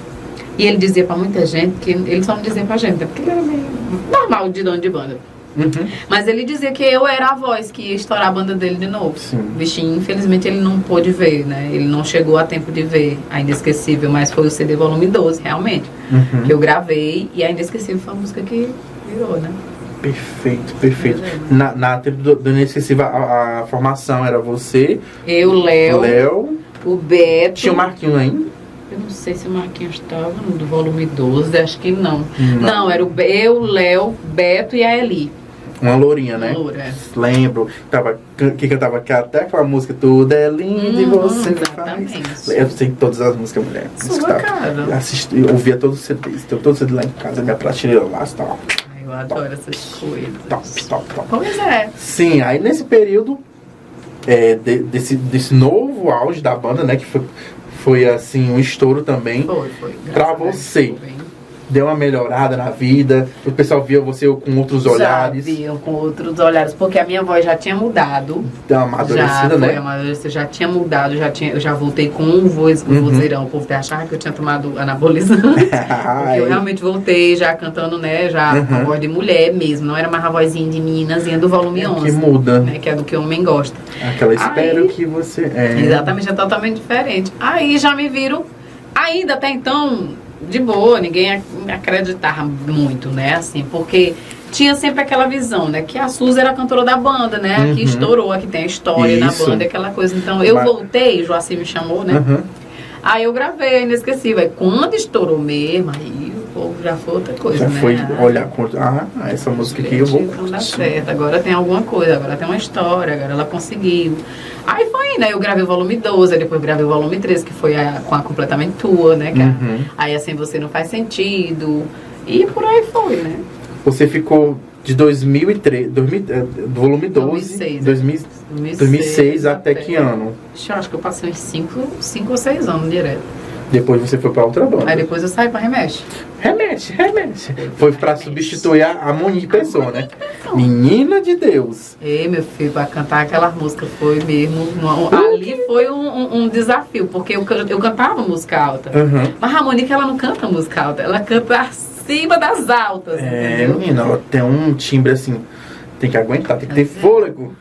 E ele dizia pra muita gente, que ele só não dizia pra gente, né? porque ele era meio normal de dono de banda. Uhum. Mas ele dizia que eu era a voz que ia estourar a banda dele de novo. Sim. O bichinho, infelizmente, ele não pôde ver, né? Ele não chegou a tempo de ver a Inesquecível, mas foi o CD volume 12, realmente. Uhum. Que eu gravei e a Inesquecível foi a música que virou, né? Perfeito, perfeito. É. Na, na tempo do, do Inesquecível, a, a formação era você, Eu, Léo, Léo, o Beto. tinha o Marquinho ainda. Eu não sei se o Marquinhos estava no do volume 12, acho que não. Não. Não, era o eu, Léo, Beto e a Eli. Uma lourinha, né? Loura, é. Lembro. Tava, que cantava até aquela música Tudo é lindo e Uhum, você exatamente. faz. Eu sei todas as músicas, mulher. Sua Escutava. cara. Assisti, eu ouvia todos os CDs. Tenho todos os CDs lá em casa, minha prateleira lá, está lá. Ai, eu adoro essas coisas. Top, top, top. Pois é. Sim, aí nesse período é, de- desse, desse novo auge da banda, né? Que foi, foi assim, um estouro também. Foi, foi. Pra você. Deu uma melhorada na vida. O pessoal via você com outros olhares. Já viam com outros olhares, porque a minha voz já tinha mudado. Já amadurecida, foi né? amadurecida, já tinha mudado, já tinha, eu já voltei com um voz, um Uhum. vozeirão. O povo até achava que eu tinha tomado anabolizante. Porque eu realmente voltei já cantando, né, já com a Uhum. voz de mulher mesmo. Não era mais a vozinha de meninazinha do volume é 11. que muda. Né, que é do que o homem gosta. Aquela espero Aí- que você. É. Exatamente, é totalmente diferente. Aí já me viram, ainda até então, de boa, ninguém ac- acreditava muito, né? Assim, porque tinha sempre aquela visão, né? Que a Suzy era a cantora da banda, né? Uhum. Que estourou, a que tem a história Isso. na banda, aquela coisa. Então eu Mas- voltei, o Joacim me chamou, né? Uhum. Aí eu gravei, inesquecível. Aí quando estourou mesmo, aí já foi outra coisa, Já né? foi Ah, olhar com. Ah, essa música aqui eu vou. Não dá certo, agora tem alguma coisa, agora tem uma história, agora ela conseguiu. Aí foi, né? Eu gravei o volume 12, aí depois gravei o volume 13, que foi a, com a completamente tua, né? A- Uhum. aí assim você não faz sentido. E por aí foi, né? Você ficou de 2003, 2000, eh, do volume 12, 2006, 2000, 2006 até que ano? Eu acho que eu passei uns 5 ou 6 anos direto. Depois você foi pra outra banda. Aí depois eu saí pra Remexe. Remete, remete. Foi pra substituir a, a Monique Pessoa, né? Menina de Deus. Ei, meu filho, pra cantar aquela música foi mesmo. uma- ali foi um, um- um desafio, porque eu, eu cantava música alta. Uhum. Mas a Monique, ela não canta música alta, ela canta acima das altas, É, entendeu? menina, ela tem um timbre assim. Tem que aguentar, tem que ter é. fôlego.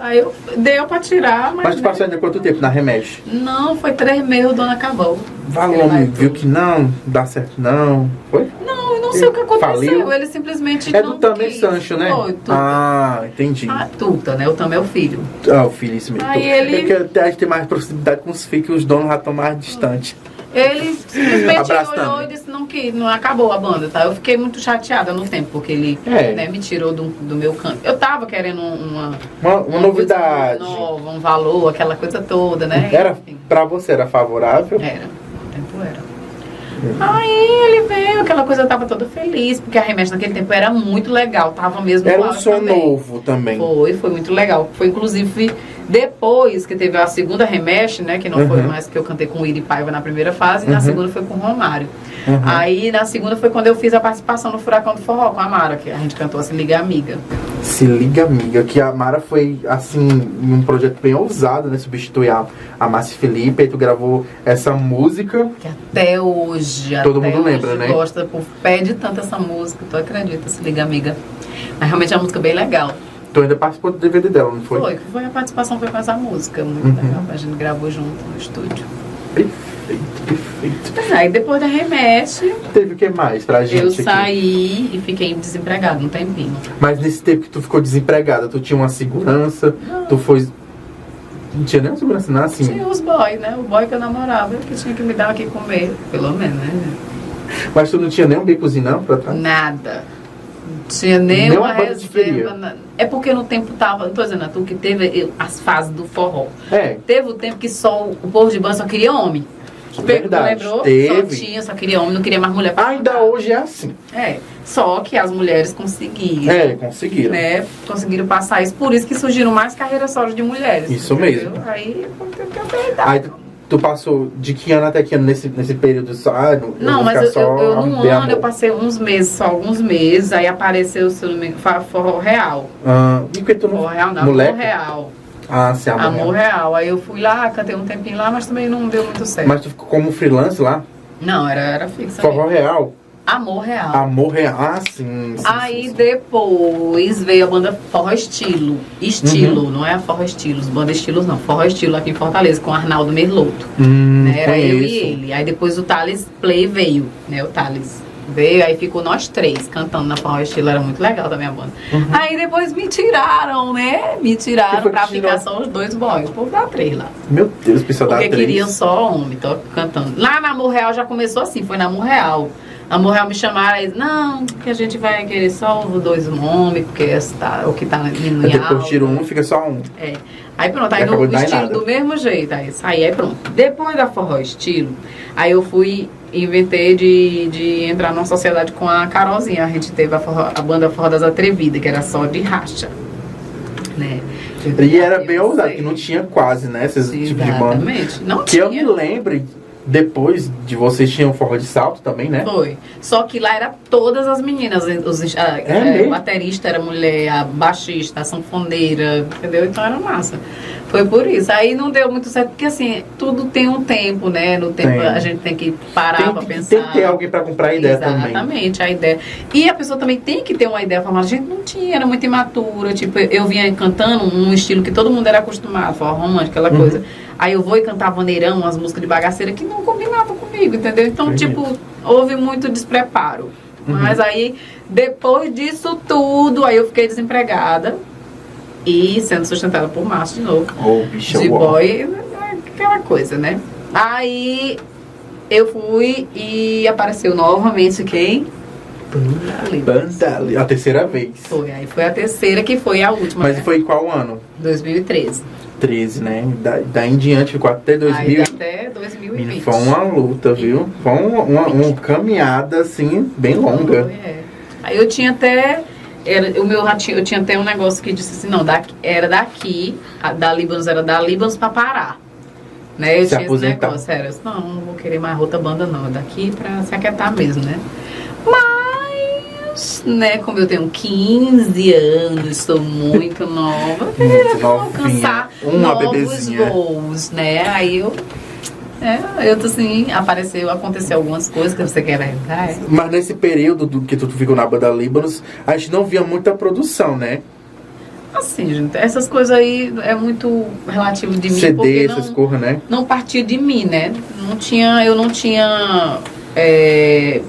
Aí eu deu pra tirar, mas. Mas tu passou ainda quanto tempo na Remexe? Não, foi três meses, o dono acabou. Ele Valor, vai viu que não, dá certo não. Foi? Não, eu não sei o que aconteceu. Faliu? Ele simplesmente É não do Também. Sancho, né? Foi, Tuta. Ah, entendi. Ah, Tuta, né? O Tam é o filho. Ah, o filho, isso mesmo. Aí ele- É que até a gente tem mais proximidade com os filhos, que os donos já estão mais distantes. Ele simplesmente olhou e disse não que não acabou a banda, tá? Eu fiquei muito chateada no tempo, porque ele É. né, me tirou do, do meu canto. Eu tava querendo uma, Uma, uma novidade. coisa nova, um valor, aquela coisa toda, né? Era, pra você era favorável? Era, no tempo era. Aí ele veio, aquela coisa eu tava toda feliz, porque a Remexe naquele tempo era muito legal, tava mesmo Era um som também. novo também. Foi, foi muito legal. Foi inclusive depois que teve a segunda Remexe, né? Que não foi Uhum. mais que eu cantei com o Iri Paiva na primeira fase, e na Uhum. segunda foi com o Romário. Uhum. Aí na segunda foi quando eu fiz a participação no Furacão do Forró com a Mara, que a gente cantou assim, Liga Amiga. Se liga, amiga, que a Mara foi, assim, um projeto bem ousado, né? Substituir a, a Márcia Felipe, aí tu gravou essa música. Que até hoje, Todo até mundo hoje lembra, né? gosta, por pede tanto essa música, tu acredita, se liga amiga. Mas realmente é uma música bem legal. Tu ainda participou do DVD dela, não foi? Foi, foi a participação foi com essa música, muito Uhum. legal. A gente gravou junto no estúdio. Perfeito. Mas aí depois da remete, Teve o que mais pra gente eu aqui? saí e fiquei desempregada um tempinho. Mas nesse tempo que tu ficou desempregada, tu tinha uma segurança, tu foi. Não tinha nenhuma segurança, não, assim. Tinha os boys, né? O boy que eu namorava, que tinha que me dar aqui comer, pelo menos, né? Mas tu não tinha nenhum bicozinho, não, pra trás? Nada. Não tinha nem Nem uma uma banda de queria. reserva. na- É porque no tempo tava, não tô dizendo tu que teve eu- as fases do forró. É, Teve o tempo que só o povo de banda só queria homem. Verdade, Lembrou? Só teve. tinha, só queria homem, não queria mais mulher. ainda hoje é assim. É. Só que as mulheres conseguiram. É, conseguiram. Né, conseguiram passar isso, por isso que surgiram mais carreiras solos de mulheres. Isso entendeu? mesmo. Aí o que eu. Aí tu, passou de que ano até que ano nesse, nesse período só? Ah, não, Não, mas eu, eu, eu num ano amor. eu passei uns meses, só alguns meses, aí apareceu, se eu não me engano, fa- forró real. Ah, e que tu não. Forró real não, amor real. Ah, sim, amor. Amor real. Aí eu fui lá, cantei um tempinho lá, mas também não deu muito certo. Mas tu ficou como freelance lá? Não, era, era fixa. Forró real? Amor real. Amor real. Ah, sim. sim, Aí sim, depois veio a banda Forró Estilo. Estilo, Uhum. não é Forró Estilos, banda Estilos não. Forró Estilo aqui em Fortaleza, com Arnaldo Merloto. Hum, né? Era eu e ele. Aí depois o Thales Play veio, né? O Thales veio, aí ficou nós três cantando na Forró Estilo. Era muito legal também a banda. Uhum. Aí depois me tiraram, né? Me tiraram que pra ficar só os dois boys. O povo da três lá. Meu Deus, pessoal da Porque atriz. queriam só homem, tô cantando. Lá na Amor Real já começou assim, foi na Amor Real. A Amor Real me chamaram e não, que a gente vai querer só os dois homens, porque tá, o que tá Aí em depois tira um, fica só um. É. Aí pronto, aí no dar estilo do mesmo jeito. Aí saí, aí pronto. Depois da forró estilo, aí eu fui, inventei de, de entrar numa sociedade com a Carolzinha. A gente teve a, forró- a banda Forró das Atrevidas, que era só de racha. Né? E era bem ousado, que não tinha quase, né? Esses tipos de banda. Exatamente. Não Que eu me tinha. lembre, depois de vocês tinham forró de salto também, né? Foi. Só que lá era todas as meninas. Os, a, É é, o baterista era mulher, a baixista, a sanfoneira, entendeu? Então era massa. Foi por isso. Aí não deu muito certo, porque assim, tudo tem um tempo, né? No tempo Tem. a gente tem que parar Tem pra pensar. tem que ter alguém pra comprar a ideia também. Exatamente, a ideia. E a pessoa também tem que ter uma ideia. Falar, a gente não tinha, era muito imatura. Tipo, eu vinha cantando um estilo que todo mundo era acostumado, forró romântico, aquela Uhum. coisa. Aí eu vou e cantar vaneirão, umas músicas de bagaceira que não combinavam comigo, entendeu? Então, Entendi. tipo, houve muito despreparo. Uhum. Mas aí, depois disso tudo, aí eu fiquei desempregada e sendo sustentada por Márcio de novo Ô, bicho, de boy, aquela coisa, né? Aí eu fui e apareceu novamente quem? Banda Livre. Banda, ali, a terceira vez. Foi, aí foi a terceira que foi a última, Mas né? foi em qual ano? 2013. 13, né? Da, daí em diante ficou até 2000. Aí até 2020. Foi uma luta, viu? Foi uma, uma, uma caminhada, assim, bem longa. É. Aí eu tinha até. Era, o meu ratinho, eu tinha até um negócio que disse assim, não, daqui, era daqui, a, da Líbanos era da Líbanos pra Pará. Né? Eu Se tinha aposentar. esse negócio, era, não, não vou querer mais outra banda não, é daqui pra se aquietar mesmo, né? Né, como eu tenho 15 anos, sou muito nova, eu queria Muito novinha. alcançar Uma novos bebezinha. voos, né? Aí eu, é, eu tô assim, apareceu, aconteceu algumas coisas que você quer lembrar. é? Mas nesse período do que tu ficou na banda Líbanos, a gente não via muita produção, né? Assim, gente, essas coisas aí é muito relativo de mim, CD, essas coisas, né? não partia de mim, né? Não tinha, eu não tinha, é,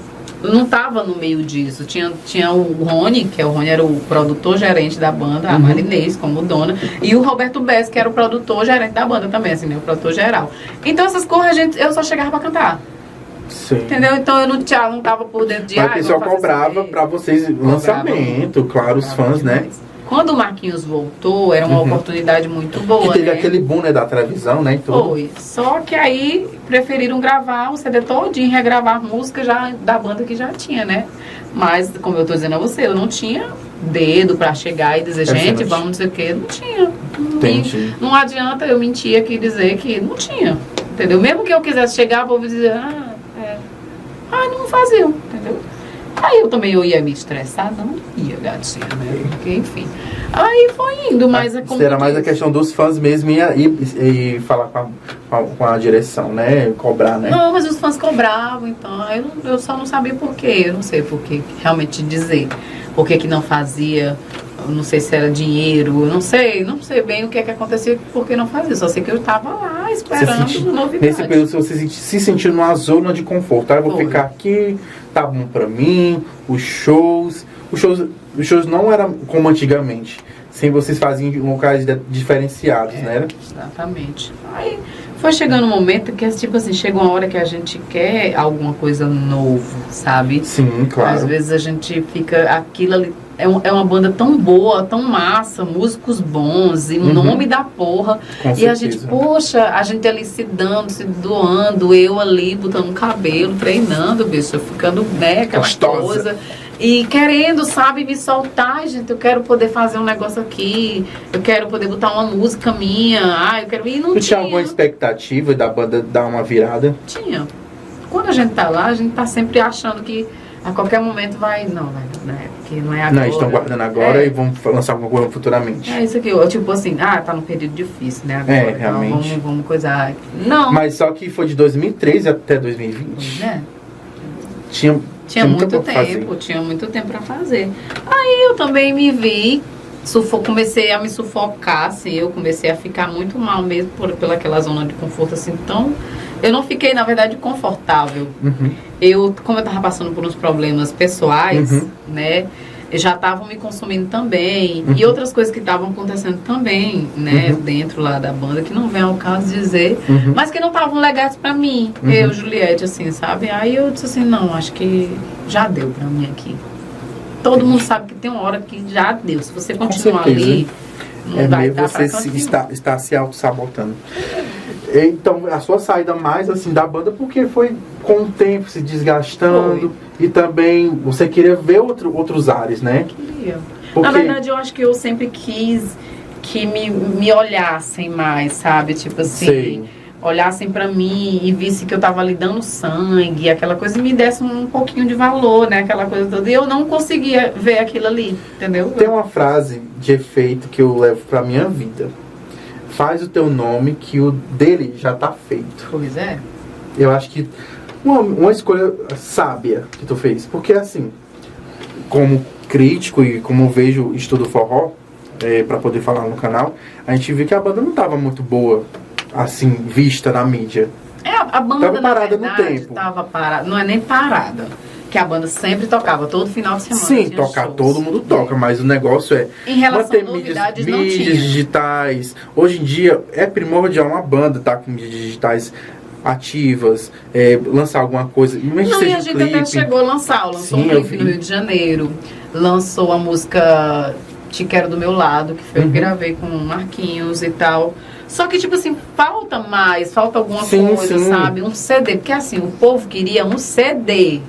eu não tava no meio disso. Tinha, tinha o Rony, que é o Rony era o produtor gerente da banda, a Uhum. Marinês como dona, e o Roberto Bess, que era o produtor gerente da banda também, assim, né? O produtor geral. Então essas coisas a gente, eu só chegava pra cantar, Sim. entendeu? Então eu não, tinha, não tava por dentro de Mas o "Ai, pessoal cobrava CD". pra vocês lançamento, claro, os Cobrava fãs, né? Quando o Marquinhos voltou, era uma Uhum. oportunidade muito boa, Que teve né? aquele boom, né, da televisão, né? E tudo. Foi. Só que aí preferiram gravar o CD todinho, regravar música já da banda que já tinha, né? Mas, como eu tô dizendo a você, eu não tinha dedo pra chegar e dizer, gente, não vamos não sei o quê. Não tinha. Não, Entendi. não adianta eu mentir aqui e dizer que não tinha. Entendeu? Mesmo que eu quisesse chegar, vou dizer, ah, é. Ah, não faziam, entendeu? Aí eu também eu ia me estressar, não ia. Gatinha, né? Porque, enfim. Aí foi indo, mas é como. Era mais a disse. questão dos fãs mesmo e, e, e falar com a, com a- com a direção, né? Cobrar, né? Não, mas os fãs cobravam, então eu, eu só não sabia por quê. Eu não sei por que realmente dizer. Por que, que não fazia. Eu não sei se era dinheiro, eu não sei, não sei bem o que, que acontecia, por que não fazia. Só sei que eu tava lá esperando senti- novidade. Nesse período você se, se sentiu numa zona de conforto. Ah, eu vou Foi. ficar aqui, tá bom pra mim, os shows. Os shows, os shows não eram como antigamente. Sem vocês faziam em locais de- diferenciados, É. né? Exatamente. Aí foi chegando um momento que, tipo assim, chega uma hora que a gente quer alguma coisa novo, sabe? Sim, Às claro. vezes a gente fica. Aquilo ali. É, um- é uma banda tão boa, tão massa, músicos bons, e Uhum. nome da porra. Com e a certeza. gente, poxa, a gente ali se dando, se doando, eu ali botando cabelo, treinando, bicho, ficando, né, aquela Gostosa. coisa. E querendo, sabe, me soltar, gente, eu quero poder fazer um negócio aqui, eu quero poder botar uma música minha, ah, eu quero. E não Tu tinha tinha. alguma expectativa da banda dar uma virada? Tinha. Quando a gente tá lá, a gente tá sempre achando que a qualquer momento vai. Não, vai, não, né? Porque não é agora. Não, eles estão guardando agora É. e vão lançar alguma coisa futuramente. É isso aqui, tipo assim, ah, tá num período difícil, né? Agora, É, então realmente. vamos, vamos coisar. Não. Mas só que foi de 2013 até 2020. né? Tinha, Tinha muita muito tempo, fazer. tinha muito tempo pra fazer. Aí eu também me vi, sufo, comecei a me sufocar, assim, eu comecei a ficar muito mal mesmo por, pela aquela zona de conforto, assim, então eu não fiquei, na verdade, confortável. Uhum. Eu, como eu tava passando por uns problemas pessoais, Uhum. né? Já estavam me consumindo também. Uhum. E outras coisas que estavam acontecendo também, né? Uhum. Dentro lá da banda, que não vem ao caso dizer. Uhum. Mas que não estavam legais pra mim. Uhum. Eu, Juliette, assim, sabe? Aí eu disse assim, não, acho que já deu pra mim aqui. Todo mundo sabe que tem uma hora que já deu. Se você continuar ali, não é vai meio dar você se, está, está se auto-sabotando. Então, a sua saída mais assim da banda, porque foi com o tempo se desgastando e também você queria ver outro, outros ares, né? Queria. Porque, Na verdade, eu acho que eu sempre quis que me, me olhassem mais, sabe? Tipo assim, sei. olhassem pra mim e vissem que eu tava ali dando sangue, aquela coisa, e me dessem um pouquinho de valor, né? Aquela coisa toda. E eu não conseguia ver aquilo ali, entendeu? Tem uma frase de efeito que eu levo pra minha vida. Faz o teu nome que o dele já tá feito. Pois é. Eu acho que uma, uma escolha sábia que tu fez. Porque assim, como crítico e como vejo estudo forró, é, para poder falar no canal, a gente viu que a banda não tava muito boa, assim, vista na mídia. É, a, banda, Tava parada no verdade, tempo. Tava parada. Não é nem parada. Que a banda sempre tocava, todo final de semana. Sim, tocar todo mundo toca, mas o negócio é Em relação mídias, novidades, mídias tinha. digitais. Hoje em dia é primordial uma banda estar com mídias digitais ativas, é, lançar alguma coisa, Não, e a gente até clipe. chegou a lançar, lançou Sim, um eu clipe no Rio de Janeiro, lançou a música Te Quero do Meu Lado, que foi eu Uhum. que gravei com o Marquinhos e tal. Só que, tipo assim, falta mais, falta alguma Sim, coisa, sim. sabe? Um CD, porque assim, o povo queria um CD.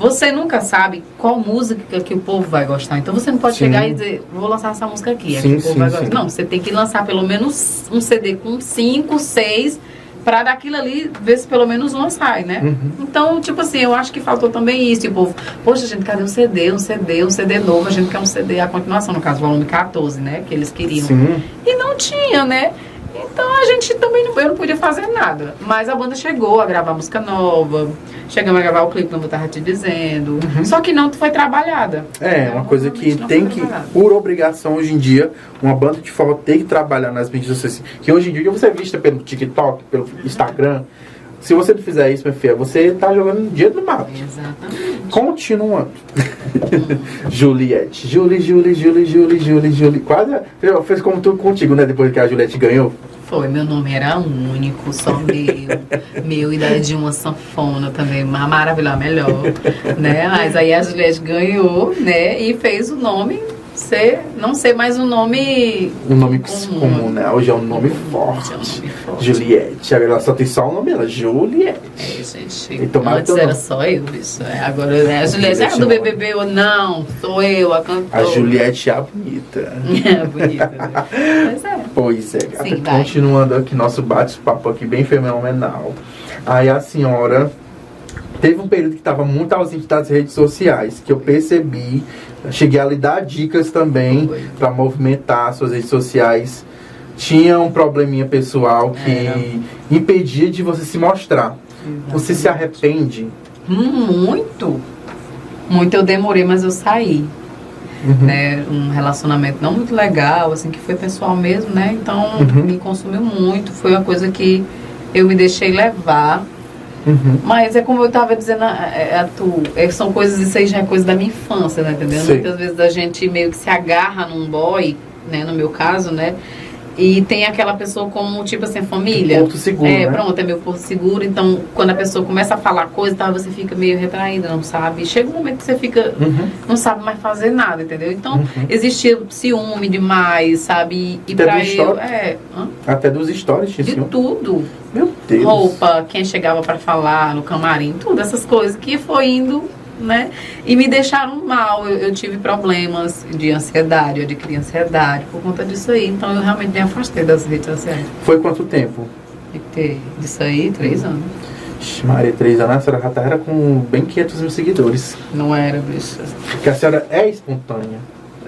Você nunca sabe qual música que o povo vai gostar. Então você não pode Sim. chegar e dizer, vou lançar essa música aqui. é Sim, que o povo sim, vai sim. gostar. Não, você tem que lançar pelo menos um CD com cinco, seis, pra daquilo ali ver se pelo menos uma sai, né? Uhum. Então, tipo assim, eu acho que faltou também isso. E o povo, poxa, gente, cadê um CD, um CD, um CD novo? A gente quer um CD, a continuação, no caso, volume 14, né? Que eles queriam. E não tinha, né? Então a gente também não, eu não podia fazer nada. Mas a banda chegou a gravar música nova, chegamos a gravar o clipe, como eu tava te dizendo. Só que não foi trabalhada. É, Né? uma coisa que tem que, trabalhada. por obrigação hoje em dia, uma banda de forró tem que trabalhar nas mídias sociais. Que hoje em dia você é vista pelo TikTok, pelo Instagram. Se você não fizer isso, minha filha, você tá jogando dinheiro no mato. Exatamente. Continuando. Juliette. Julie, Julie, Julie, Julie, Julie, Julie. Quase fez- como tudo contigo, né? Depois que a Juliette ganhou. Foi, meu nome era único, só meu. meu e da de uma sanfona também, ma- maravilhosa, melhor. né? Mas aí a Juliette ganhou, né? E fez o nome ser, não ser mais um nome. Um nome Comum. comum, né? Hoje é um nome Hoje é um forte. nome forte. Juliette. Agora ela só tem só o nome dela, Juliette. É, gente. E tomara Antes era nome. só eu, isso. É, agora é a Juliette. É do BBB ou não? Sou eu, a cantora. A Juliette é a bonita. É bonita, né? Pois é. Pois é, gata. Sim, vai. Continuando aqui nosso bate-papo aqui bem fenomenal. Aí a senhora Teve um período que estava muito ausente das redes sociais, que eu percebi, cheguei a lhe dar dicas também para movimentar suas redes sociais. Tinha um probleminha pessoal que Era. impedia de você se mostrar. Você se arrepende? Muito. Muito eu demorei, mas eu saí. Uhum. Né? Um relacionamento não muito legal, assim, que foi pessoal mesmo, né? Então Uhum. me consumiu muito. Foi uma coisa que eu me deixei levar. Uhum. Mas é como eu estava dizendo a, a, a tu, é, são coisas, isso aí já é coisa da minha infância, tá entendendo? Sei. Muitas vezes a gente meio que se agarra num boy, né, no meu caso, né? E tem aquela pessoa como, tipo assim, família. Porto seguro, é, né? pronto, é meu porto seguro. Então, quando a pessoa começa a falar coisa, tá, você fica meio retraída, não sabe? Chega um momento que você fica, Uhum. não sabe mais fazer nada, entendeu? Então, Uhum. existia ciúme demais, sabe? E Até pra eu, é, hã? Até dos stories, de tinha tudo Meu Deus. roupa, quem chegava para falar no camarim, tudo essas coisas que foi indo, né? E me deixaram mal. Eu, eu tive problemas de ansiedade, eu adquiri ansiedade por conta disso aí. Então eu realmente me afastei das redes sociais. Foi quanto tempo? De ter disso aí, três anos. Maria, três anos, a senhora já tá- era com bem 500 mil seguidores. Não era, bicho. Porque a senhora é espontânea.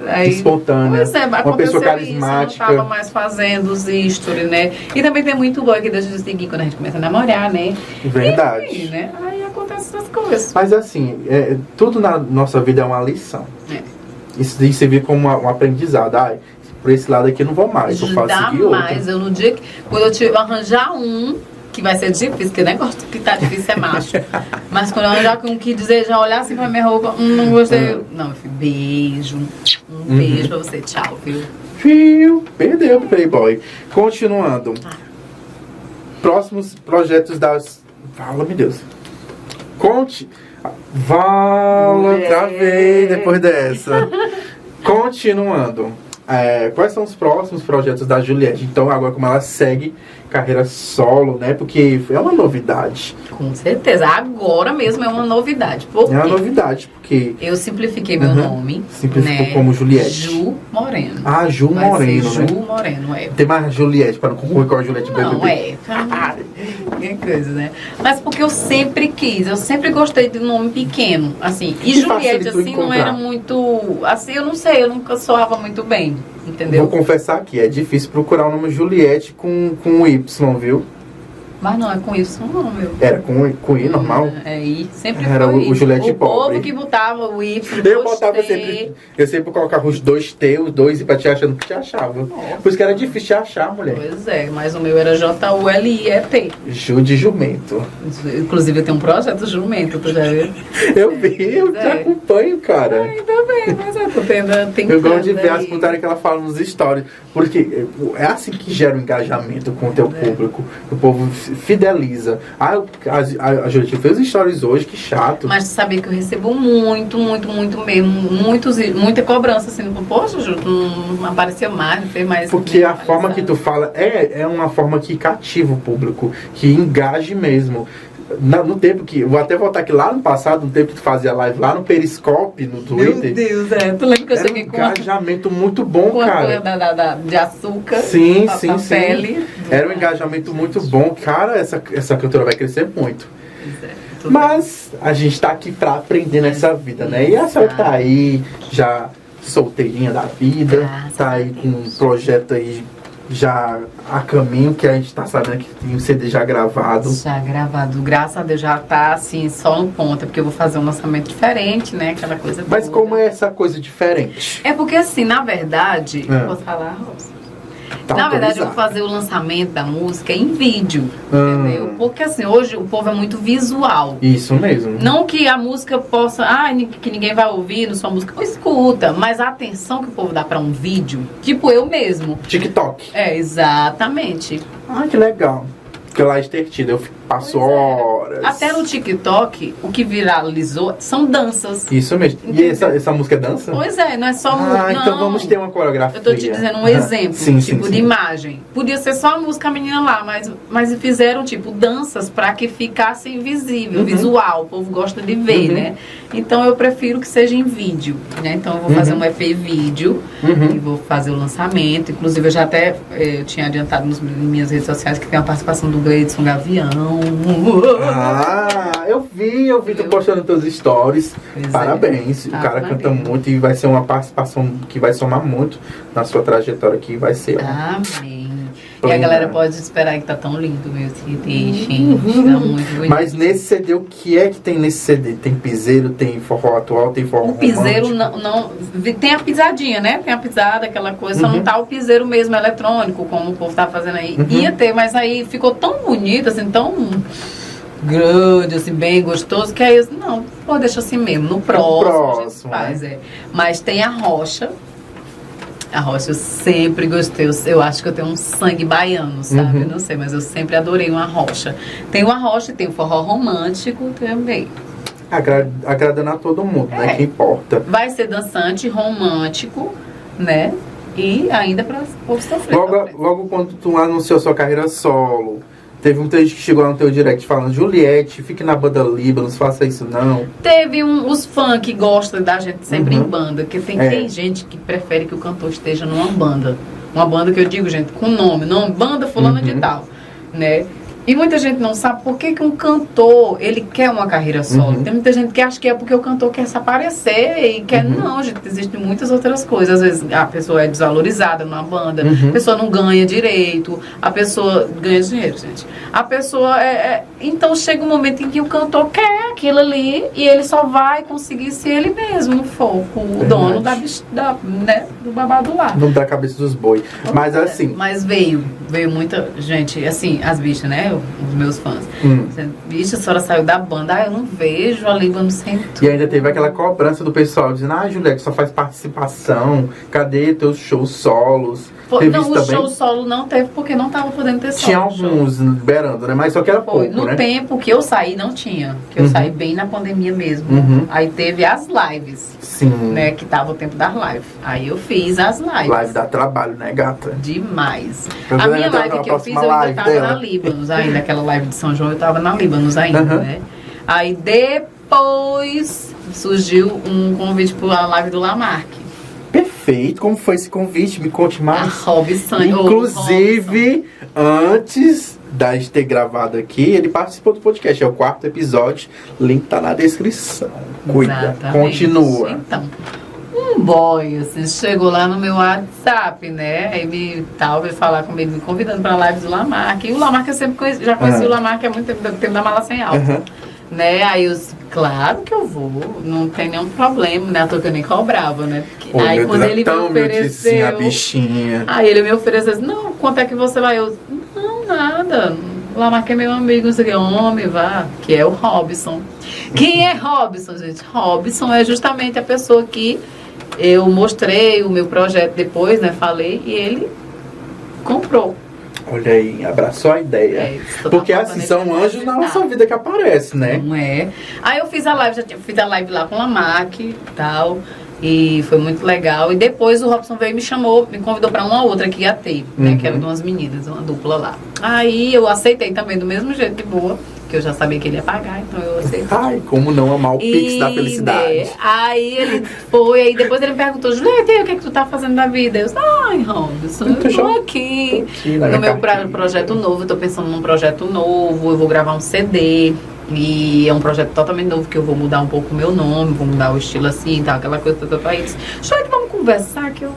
Aí, espontânea. Pois é, uma pessoa isso, eu não carismática. mais fazendo os history, né? E também tem muito boy que deixa de seguir quando a gente começa a namorar, né? Verdade. Enfim, né? Aí acontecem essas coisas. Mas assim, é, tudo na nossa vida é uma lição. É. Isso você vê como uma- um aprendizado. Ai, por esse lado aqui eu não vou mais, fazer seguir outro. mais. Eu no dia que. Quando eu tiver arranjar um, que vai ser difícil, porque o negócio que tá difícil é macho. Mas quando eu arranjar um que dizer, já olhar assim pra minha roupa, hum, não gostei. Uhum. Não, meu filho, beijo. Um Uhum. beijo pra você, tchau, viu? Perdeu pro Playboy. Continuando. Próximos projetos das. Fala-me Deus. Conte. Vala, travei depois dessa. Continuando. É, quais são os próximos projetos da Juliette? Então, agora como ela segue carreira solo, né? Porque é uma novidade. Com certeza. Agora mesmo é uma novidade. Por É uma quê? novidade, porque Eu simplifiquei meu Uhum. nome. Simplificou né? como Juliette. Ju Moreno. a Ju Vai Moreno, ser né? Ju Moreno, é. Tem mais Juliette para não concorrer com a Juliette Não, BBB. é. Que coisa, né? Mas porque eu sempre quis, eu sempre gostei de um nome pequeno, assim. E Que Juliette, assim, não encontrar. era muito. Assim, eu não sei, eu nunca soava muito bem, entendeu? Vou confessar aqui, é difícil procurar o nome Juliette com, com Y, viu? Mas não, é com isso não, meu. Era com, com I normal? É, I, sempre Era foi o- o Juliette O pobre. povo que botava o Y, Eu botava sempre. Eu sempre colocava os dois T, os dois I pra te achando que te achava. Por isso que era difícil te achar, mulher. Pois é, mas o meu era J-U-L-I-E-T. Ju de jumento. Inclusive eu tenho um projeto jumento, tu já viu? Eu vi, eu te É. acompanho, cara. Ainda bem, mas eu tô tendo, tem Eu gosto de ver aí. as putaria que ela fala nos stories. Porque é assim que gera o engajamento com o teu É. público. O povo fideliza. Ah, a, a, a Juliette fez stories hoje, que chato. Mas sabia que eu recebo muito, muito, muito mesmo. Muitos, muita cobrança assim. no- Poxa, Ju, não apareceu mais, não fez mais. Porque a forma que tu fala é, é uma forma que cativa o público, que engaje mesmo. Na- no tempo que. Vou até voltar aqui lá no passado, no tempo que tu fazia live lá no Periscope, no Meu Twitter. Deus, é. Tu lembra que eu Era um cheguei com a, engajamento muito bom, com a cara. da, da, da- de açúcar Sim, pra, sim, pra sim. pele? Era um engajamento muito bom. Cara, essa, essa cantora vai crescer muito. É, Mas a gente tá aqui pra aprender nessa vida, né? E a senhora tá aí, já solteirinha da vida, Graças tá aí com um projeto aí já a caminho, que a gente tá sabendo que tem um CD já gravado. Já gravado, graças a Deus já tá assim, só no ponto, porque eu vou fazer um lançamento diferente, né? Aquela coisa Mas toda. como é essa coisa diferente? É porque assim, na verdade, É. posso falar, Robson? Tá na verdade, eu vou fazer o lançamento da música em vídeo, Hum. entendeu? Porque assim, hoje o povo é muito visual. Isso mesmo. Não que a música possa, ah, que ninguém vai ouvir no sua música, não escuta, mas a atenção que o povo dá pra um vídeo, tipo eu mesmo. TikTok. É, exatamente. Ah, que legal. Porque lá é extertido, eu fico- passo Pois é. horas. Até no TikTok, o que viralizou são danças. Isso mesmo. E essa, essa música é dança? Pois é, não é só ah, música. então vamos ter uma coreografia. Eu tô te dizendo um exemplo, Sim, tipo, sim, de sim. imagem. Podia ser só a música a menina lá, mas, mas fizeram, tipo, danças pra que ficasse visível, Uhum. visual. O povo gosta de ver, Uhum. né? Então eu prefiro que seja em vídeo, né? Então eu vou Uhum. fazer um EP vídeo e Uhum. vou fazer o lançamento. Inclusive, eu já até eh, tinha adiantado nas minhas redes sociais que tem a participação do Gleidson Gavião. Ah, eu vi, eu vi tu postando teus stories. Pois é. Parabéns. Tá, o cara valeu. canta muito e vai ser uma participação que vai somar muito na sua trajetória aqui. Vai ser. ó. Amém. E a galera pode esperar que tá tão lindo meu CD, gente. Tá muito bonito. Mas nesse CD, o que é que tem nesse CD? Tem piseiro, tem forró atual, tem forró O piseiro não, não. Tem a pisadinha, né? Tem a pisada, aquela coisa. Só Uhum. não tá o piseiro mesmo eletrônico, como o povo tá fazendo aí. Uhum. Ia ter, mas aí ficou tão bonito, assim, tão grande, assim, bem gostoso, que aí eu disse, não, pô, deixa assim mesmo. No próximo, a gente próximo, né? faz, é. Mas tem a rocha. A rocha eu sempre gostei. Eu, eu acho que eu tenho um sangue baiano, sabe? Uhum. Não sei, mas eu sempre adorei uma rocha. Tem uma rocha e tem o forró romântico também. Agra- agradando a todo mundo, né? É. Que importa. Vai ser dançante, romântico, né? E ainda para o povo sofrer. Logo, logo quando tu anunciou sua carreira solo, teve um trecho que chegou lá no teu direct falando Juliette, fique na banda Líbanos, faça isso não. Teve um, os fãs que gostam da gente sempre Uhum. em banda, que tem, É. tem gente que prefere que o cantor esteja numa banda. Uma banda que eu digo, gente, com nome, nome, banda fulana Uhum. de tal, né? E muita gente não sabe por que, que um cantor, ele quer uma carreira solo. Uhum. Tem muita gente que acha que é porque o cantor quer se aparecer e quer... Uhum. Não, gente, existem muitas outras coisas. Às vezes a pessoa é desvalorizada numa banda, Uhum. a pessoa não ganha direito, a pessoa ganha dinheiro, gente. A pessoa é, é- Então chega um momento em que o cantor quer aquilo ali e ele só vai conseguir se ele mesmo for o dono da, da, né, do babado lá. Não dá cabeça dos boi. Mas assim, Mas veio, veio muita gente, assim, as bichas, né? Os meus fãs. hum, a senhora saiu da banda. Ah, eu não vejo a Líbano sem tudo. e ainda teve aquela cobrança do pessoal dizendo, ah, Juliette, só faz participação, cadê teus shows solos? Foi- não, o show solo não teve porque não tava podendo ter solo. Tinha show. alguns liberando, né? Mas só que era Foi. pouco, No né? tempo que eu saí, não tinha. Que eu Uhum. saí bem na pandemia mesmo. Uhum. Aí teve as lives, Sim. né? Que tava o tempo das lives. Aí eu fiz as lives. Live dá trabalho, né, gata? Demais. Eu A minha lembrando live que eu fiz, eu ainda tava dela. na Líbanos ainda. Aquela live de São João, eu tava na Líbanos ainda, Aham. né? Aí depois surgiu um convite para a live do Lamarck. Perfeito. Como foi esse convite? Me conte A mais. Robson. ô, Robson. Inclusive, antes da gente ter gravado aqui, ele participou do podcast. É o quarto episódio. Link tá na descrição. Cuida. Exatamente. Continua. Então, um boy, assim, chegou lá no meu WhatsApp, né? Aí me tal, veio falar comigo, me convidando pra live do Lamarck. E o Lamarck eu sempre conheci, já conheci Aham. o Lamarck há muito tempo, do tempo da mala sem alça. Aham. Né? Aí eu disse, claro que eu vou, não tem nenhum problema, né? Toa que eu nem cobrava, né? Porque- aí quando ele me a ofereceu. bichinha. Aí ele me ofereceu, assim, não, quanto é que você vai? Eu, não, nada. Lamarck é meu amigo, não sei o que, homem, vá. Que é o Robson. Quem é Robson, gente? Robson é justamente a pessoa que eu mostrei o meu projeto depois, né? Falei, e ele comprou. Olha aí, abraçou a ideia. É, isso, Porque assim, faltando são anjos na nossa vida que aparecem, né? Não é. Aí eu fiz a live, já tinha, fiz a live lá com a Mac e tal. E foi muito legal. E depois o Robson veio e me chamou, me convidou pra uma outra que ia ter, né? Uhum. Que era de umas meninas, uma dupla lá. Aí eu aceitei também do mesmo jeito de boa, que eu já sabia que ele ia pagar, então eu aceitei. Ai, como não amar o Pix da E, felicidade. né, aí ele foi, aí depois ele me perguntou, Julieta, e o que é que tu tá fazendo da vida? Eu disse, ai, Robson, Eu tô eu tô aqui. Tô aqui na No meu pra- projeto novo, eu tô pensando num projeto novo, eu vou gravar um CD. E é um projeto totalmente novo que eu vou mudar um pouco o meu nome, vou mudar o estilo assim, tal, aquela coisa toda pra eles. Deixa eu que vamos conversar que eu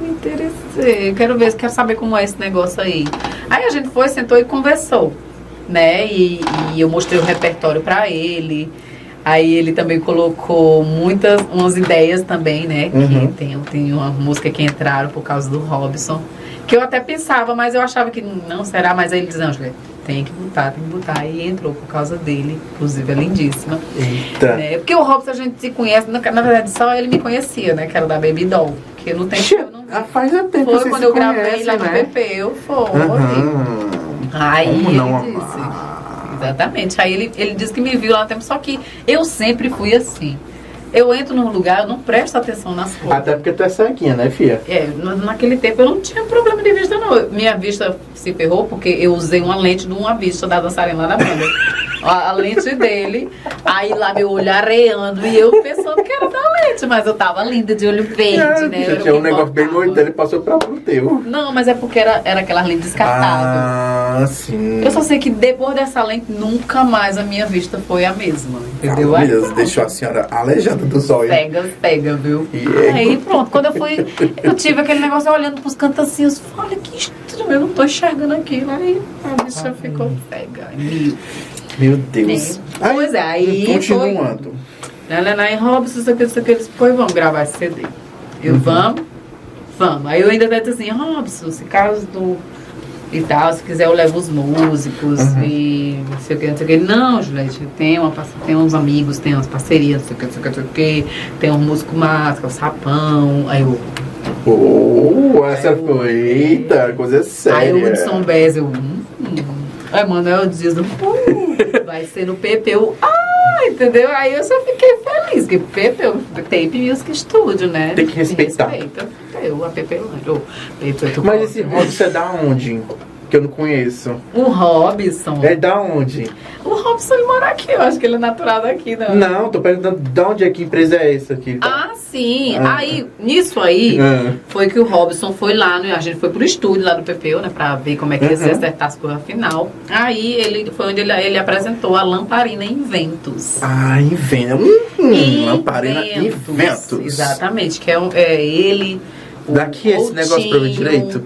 me interessei. Quero ver, quero saber como é esse negócio aí. Aí a gente foi, sentou e conversou, né? E, e eu mostrei o repertório pra ele. Aí ele também colocou muitas umas ideias também, né? Uhum. Que tem, tem uma música que entraram por causa do Robson. Que eu até pensava, mas eu achava que não será, mas aí ele diz, não, tem que botar, tem que botar. E entrou por causa dele, inclusive é lindíssima. Eita. né? Porque o Robson a gente se conhece, na, na verdade só ele me conhecia, né? Que era da Baby Doll. Que no tempo eu não Ah, faz tempo foi quando eu gravei conhecem, lá no né? PP, eu foi. Aham. Aí Como ele não disse. amar? Exatamente. Aí ele, ele disse que me viu lá no tempo, só que eu sempre fui assim. Eu entro num lugar, eu não presto atenção nas coisas. Até porque tu é ceguinha, né, filha? É, na- naquele tempo eu não tinha problema de vista, não. Minha vista se ferrou porque eu usei uma lente de uma vista da dançarina lá da banda. A, a lente dele, aí lá meu olho areando e eu pensando que era da lente, mas eu tava linda de olho verde, É, né? já Era o tinha um negócio bem noite, ele passou pra pro teu. Não, mas é porque era, era aquelas lentes descartáveis. Ah, sim. Eu só sei que depois dessa lente, nunca mais a minha vista foi a mesma. Entendeu? Ah, Aí, Deus, deixou a senhora aleijada dos olhos. Pega, pega, viu? E aí? Aí pronto, quando eu fui, eu tive aquele negócio olhando pros cantos assim, eu falei, olha que estranho, eu não tô enxergando aquilo. Aí a bicha ficou pega. Meu Deus. Pois é, aí Continuando. Lá, lá, lá em Robson, isso aqui, isso aqui, eles, pois vamos gravar esse CD. Eu, Uhum. vamos, vamos. Aí eu ainda disse assim, Robson, se caso do... E tal, se quiser eu levo os músicos Uhum. e não sei o que, não sei o que. Não, Juliette, tem, uma, parce- tem uns amigos, tem umas parcerias, não sei o que, não sei o que, não sei o que. Tem um músico que é o Sapão. Aí eu... Oh, essa foi. Eita, coisa séria. Aí o Hudson Bez, eu... Hum, hum. Aí Manuel diz, uh, vai ser no PP. Eu, ah, entendeu? Aí eu só fiquei feliz, porque PP, eu- Tape Music Studio, né? Tem que respeitar. Respeita. Eu, a tô Mas esse Robson é da onde? Que eu não conheço. O Robson. É da onde? O Robson ele mora aqui, eu acho que ele é natural daqui, não. Não, tô perguntando da onde é que empresa é essa aqui. Ah, sim. Ah. Aí, nisso aí, Ah. foi que o Robson foi lá, né? A gente foi pro estúdio lá do PPU, né? Pra ver como é que ia se Uhum. acertar as coisas final. Aí ele foi onde ele, ele apresentou a Lamparina Inventos. Ah, inventa. Hum, lamparina Inventos. Exatamente, que é, um- é ele. O Daqui esse negócio pra ver Coutinho. direito.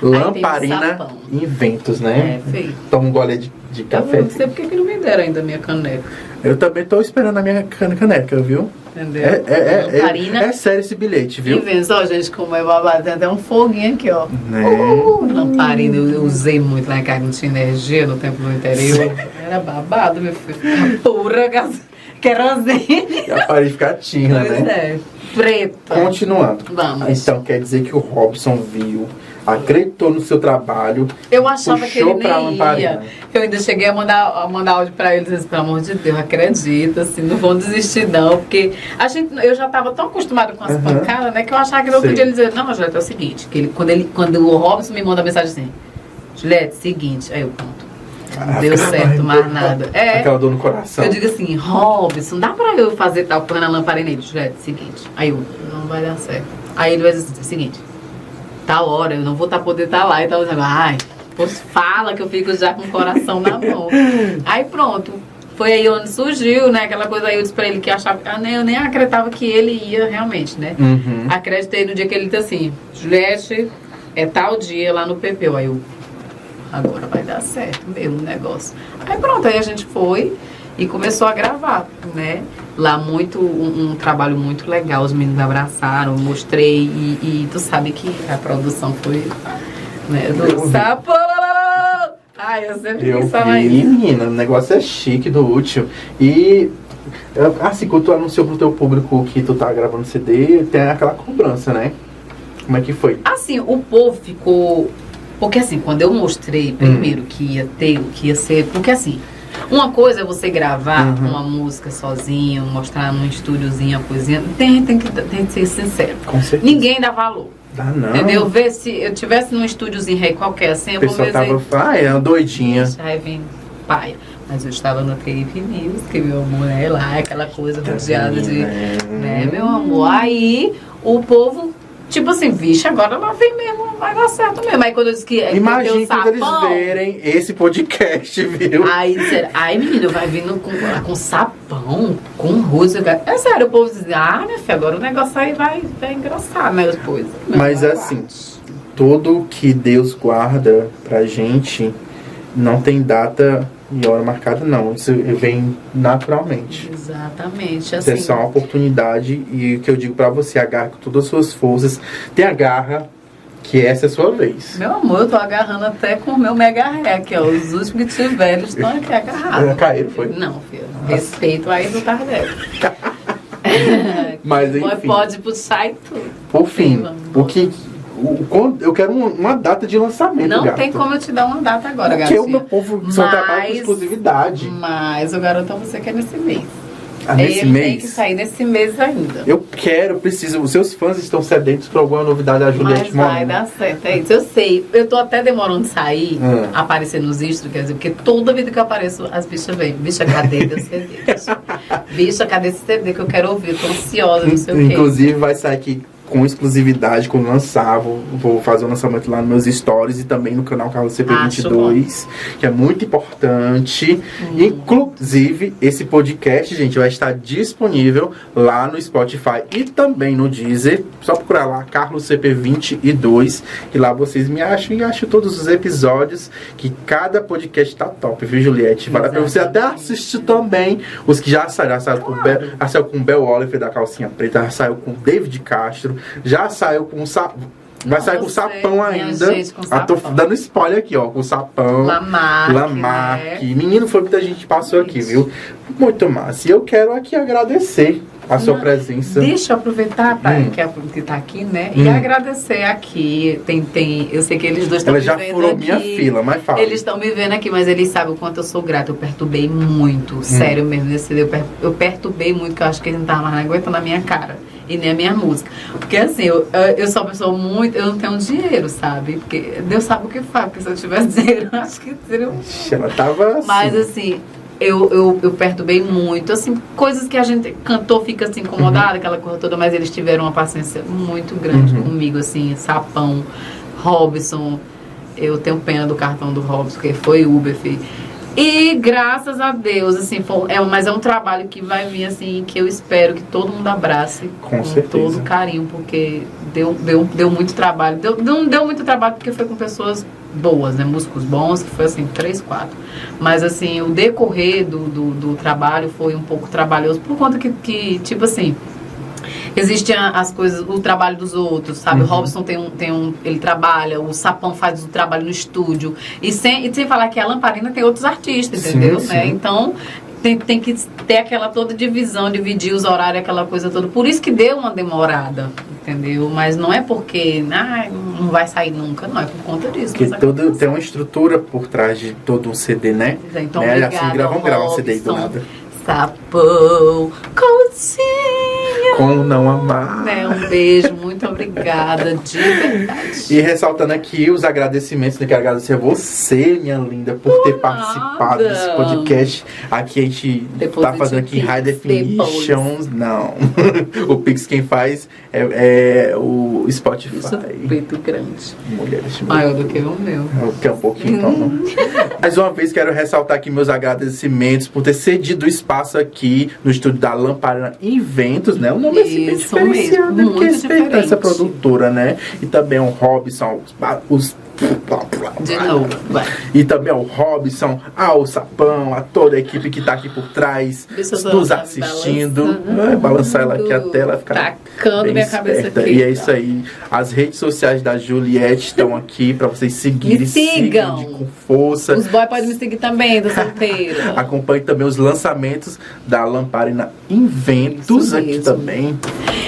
Lamparina. Inventos, né? É, feio. Toma um gole de, de Eu café. não sei porque que não me deram ainda a minha caneca. Eu também tô esperando a minha can- caneca, viu? Entendeu? É, é, é, Lamparina é, é sério esse bilhete, viu? Inventos. Ó, gente, como é babado. Tem até um foguinho aqui, ó. Né? Uh, lamparina, eu, eu usei muito lá em casa, não tinha energia no tempo do interior. Era babado, meu filho. Pura gas... querosene. E a parede fica tina, Pois né? é. Preta. Continuando. Vamos. Então quer dizer que o Robson viu, acreditou no seu trabalho. Eu achava que ele nem ia. Eu ainda cheguei a mandar, a mandar áudio pra ele e disse, pelo amor de Deus, acredita, assim, não vão desistir não. Porque a gente, eu já estava tão acostumada com as Aham. pancadas, né? Que eu achava que no outro Sei. dia ele dizia, não, Juliette, é o seguinte, que ele, quando, ele, quando o Robson me manda mensagem assim, Juliette, seguinte, aí eu conto. Não deu certo mais nada. É. Aquela dor no coração. Eu digo assim, Robson, dá pra eu fazer tal coisa na lamparina? Ele, Juliette, seguinte. Aí eu, não vai dar certo. Aí ele vai dizer seguinte, tal hora eu não vou tá, poder estar lá e tal. Ai, pois fala que eu fico já com o coração na mão. Aí pronto. Foi aí onde surgiu, né? Aquela coisa aí, eu disse pra ele que achava. Eu nem, eu nem acreditava que ele ia realmente, né? Uhum. Acreditei no dia que ele disse assim, Juliette, é tal dia lá no Pepeu. Aí eu, agora vai dar certo mesmo o negócio. Aí pronto, aí a gente foi e começou a gravar, né? Lá muito, um, um trabalho muito legal, os meninos abraçaram, mostrei e, e tu sabe que a produção foi, né, do sapo. Ai, eu sempre Eu vi, isso. menina, o negócio é chique do útil. E assim, quando tu anunciou pro teu público que tu tá gravando CD, tem aquela cobrança, né? Como é que foi? Assim, o povo ficou. Porque assim, quando eu mostrei primeiro que ia ter, que ia ser. Porque assim, uma coisa é você gravar Uhum. uma música sozinho, mostrar num estúdiozinho a coisinha. Tem, tem, que, tem que ser sincero. Com certeza. Ninguém dá valor. Dá não. Entendeu? Vê se eu tivesse num estúdiozinho rei qualquer assim, eu vou pessoa ver tava, ah, é uma doidinha. Aí vem paia. Mas eu estava no Tape News, que meu amor é lá, aquela coisa rodeada de. Né, meu amor? Aí o povo, tipo assim, vixe, agora lá vem mesmo, vai dar certo mesmo. Aí quando eu disse que é Imagine que quando tem o eles sapão, verem esse podcast, viu? Aí, ai menino, vai vindo com, com sapão, com música. É sério, o povo diz, ah, minha filha, agora o negócio aí vai, vai engrossar, né. Mas assim, tudo que Deus guarda pra gente não tem data e hora marcada, não. Isso vem naturalmente. Exatamente, Isso assim. é só uma oportunidade e o que eu digo pra você, agarra com todas as suas forças. Tem agarra que essa é a sua vez. Meu amor, eu tô agarrando até com o meu mega ré aqui, ó. Os últimos que tiveram estão aqui agarrados. Caíram, foi? Não, filho. Respeito aí do Tardelli. Mas enfim, pode puxar e tudo. por fim, Sim, o que o, eu quero uma, uma data de lançamento, Não gato. tem como eu te dar uma data agora, Porque o gatinha. meu povo só trabalha com Mas- exclusividade. Mas garanto a você que é nesse mês. Ah, nesse Ele tem que mês. sair nesse mês ainda. Eu quero, preciso. Os seus fãs estão sedentos por alguma novidade da Mas Juliette vai Moreira. dar certo, é isso. Eu sei. Eu tô até demorando de sair, Hum. aparecer nos istros, quer dizer, porque toda vida que eu apareço, as bichas vêm. Bicha, cadê teu CD? Bicha, Bicha, cadê esse CD que eu quero ouvir? Eu tô ansiosa, não sei o quê. Inclusive vai sair aqui com exclusividade quando lançar. Vou, vou fazer o lançamento lá nos meus stories e também no canal Carlos CP22, que é muito importante. Hum. Inclusive, esse podcast, gente, vai estar disponível lá no Spotify e também no Deezer. Só procurar lá Carlos CP22 e lá vocês me acham e acham todos os episódios que cada podcast tá top, viu, Juliette? Vale pra você até assistir também os que já saíram. Já saiu, claro. com, já saiu com Bel Oliver da calcinha preta, já saiu com David Castro, já saiu com Sa Vai sair com sapão ainda. Gente, com sapão. Ah, tô dando spoiler aqui, ó. Com sapão. Lamarck. Lamarck. Né? Menino, foi muita gente passou aqui, viu? Muito massa. E eu quero aqui agradecer a sua presença. Deixa eu aproveitar tá, hum. que, é, que tá aqui, né? Hum. E agradecer aqui. Tem, tem, eu sei que eles dois estão me vendo. Ela já furou minha fila, mas fala. Eles estão me vendo aqui, mas eles sabem o quanto eu sou grata. Eu perturbei muito, hum. sério mesmo. Desse, eu, per, eu perturbei muito, que eu acho que eles não estavam mais aguentando a minha cara e nem a minha música. Porque assim, eu, eu sou uma pessoa muito. Eu não tenho dinheiro, sabe? Porque Deus sabe o que faz. Porque se eu tivesse dinheiro, acho que seria um. Ela tava. Assim. Mas assim, eu, eu, eu perturbei muito. Assim, coisas que a gente cantou, fica assim incomodada, uhum. aquela coisa toda, mas eles tiveram uma paciência muito grande uhum. comigo, assim, Sapão, Robson. Eu tenho pena do cartão do Robson, porque foi Uber, filho. E graças a Deus, assim, for, é, mas é um trabalho que vai vir, assim, que eu espero que todo mundo abrace com, com todo carinho, porque deu, deu, deu muito trabalho. Deu, não deu muito trabalho porque foi com pessoas boas, né? Músicos bons, que foi assim, três, quatro. Mas assim, o decorrer do, do, do trabalho foi um pouco trabalhoso, por conta que, que tipo assim, Existem as coisas, o trabalho dos outros, sabe? Uhum. O Robson tem um, tem um. Ele trabalha, o Sapão faz o trabalho no estúdio. E sem, e sem falar que a Lamparina tem outros artistas, entendeu? Sim, né? Então, tem, tem que ter aquela toda divisão, dividir os horários, aquela coisa toda. Por isso que deu uma demorada, entendeu? Mas não é porque ah, não vai sair nunca, não, é por conta disso. Porque todo, tem uma estrutura por trás de todo um CD, né? É, então, né? Obrigada, assim, gravam, gravam um CD do nada. Sapão, cozinha. Como não amar. Né, um beijo, muito obrigada, de verdade. E ressaltando aqui os agradecimentos, né, quero agradecer a você, minha linda, por, por ter nada. participado desse podcast. Aqui a gente Depois tá fazendo aqui High Definitions. Não. o Pix quem faz é, é o Spotify. Isso é muito grande. Mulheres Maior do que o meu. Que é um pouquinho, então. Mais uma vez quero ressaltar aqui meus agradecimentos por ter cedido o espaço espaço aqui no estúdio da Lamparina Inventos, né? Nome é assim, diferenciado, mesmo, que respeita essa produtora, né? E também o Robson, os, os de novo, vai. E também ao Robson, ao Sapão, a toda a equipe que está aqui por trás, nos assistindo. Vai balançar ela aqui até ela ficar. Tacando minha cabeça aqui. E é isso aí. As redes sociais da Juliette estão aqui para vocês seguirem. Me sigam. sigam com força. Os boys podem me seguir também, do solteiro. Acompanhe também os lançamentos da Lamparina Inventos aqui também.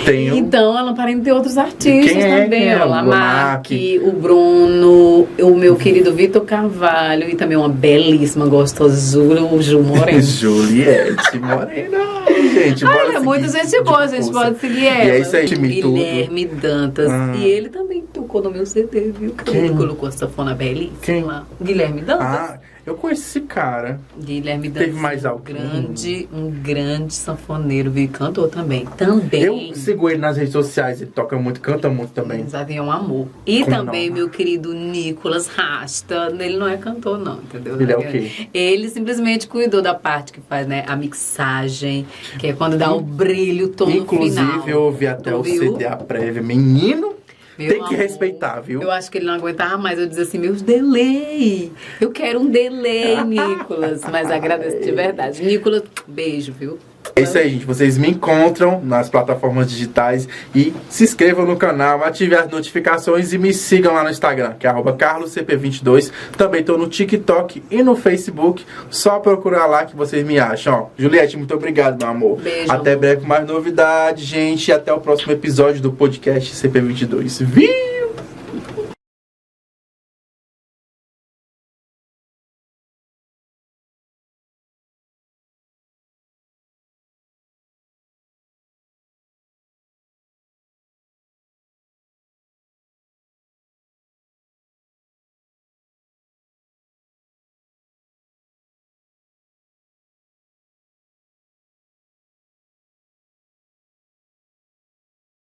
Tenho... Então, a Lamparina tem outros artistas é? também. É? O Lamarck, o Bruno o, meu querido Vitor Carvalho e também uma belíssima gostosura, o Ju Moreno. Juliette Moreno. Gente, Olha, muita gente boa, a gente pode seguir ela. E é isso aí, Guilherme tudo. Dantas. Ah. E ele também tocou no meu CD, viu? Quem? Ele colocou a sanfona belíssima. Quem? Guilherme Dantas. Ah. Eu conheço esse cara. Guilherme Teve mais alguém? Grande, um grande sanfoneiro, viu? Cantor também. Também. Eu sigo ele nas redes sociais, ele toca muito, canta muito também. Exato, é um amor. E Como também não? meu querido Nicolas Rasta. Ele não é cantor, não, entendeu? Ele é o quê? Ele simplesmente cuidou da parte que faz, né? A mixagem, que é quando dá o brilho todo Inclusive, final. Inclusive, eu ouvi até tu o viu? CD a prévia. Menino, meu Tem que amor, respeitar, viu? Eu acho que ele não aguentava mais. Eu dizia assim, meus delay. Eu quero um delay, Nicolas. Mas agradeço de verdade. Nicolas, beijo, viu? É isso aí, gente. Vocês me encontram nas plataformas digitais e se inscrevam no canal, ativem as notificações e me sigam lá no Instagram, que é carloscp22. Também estou no TikTok e no Facebook. Só procurar lá que vocês me acham. Ó, Juliette, muito obrigado, meu amor. Beijo. Até breve com mais novidades, gente. E até o próximo episódio do podcast CP22. Vi!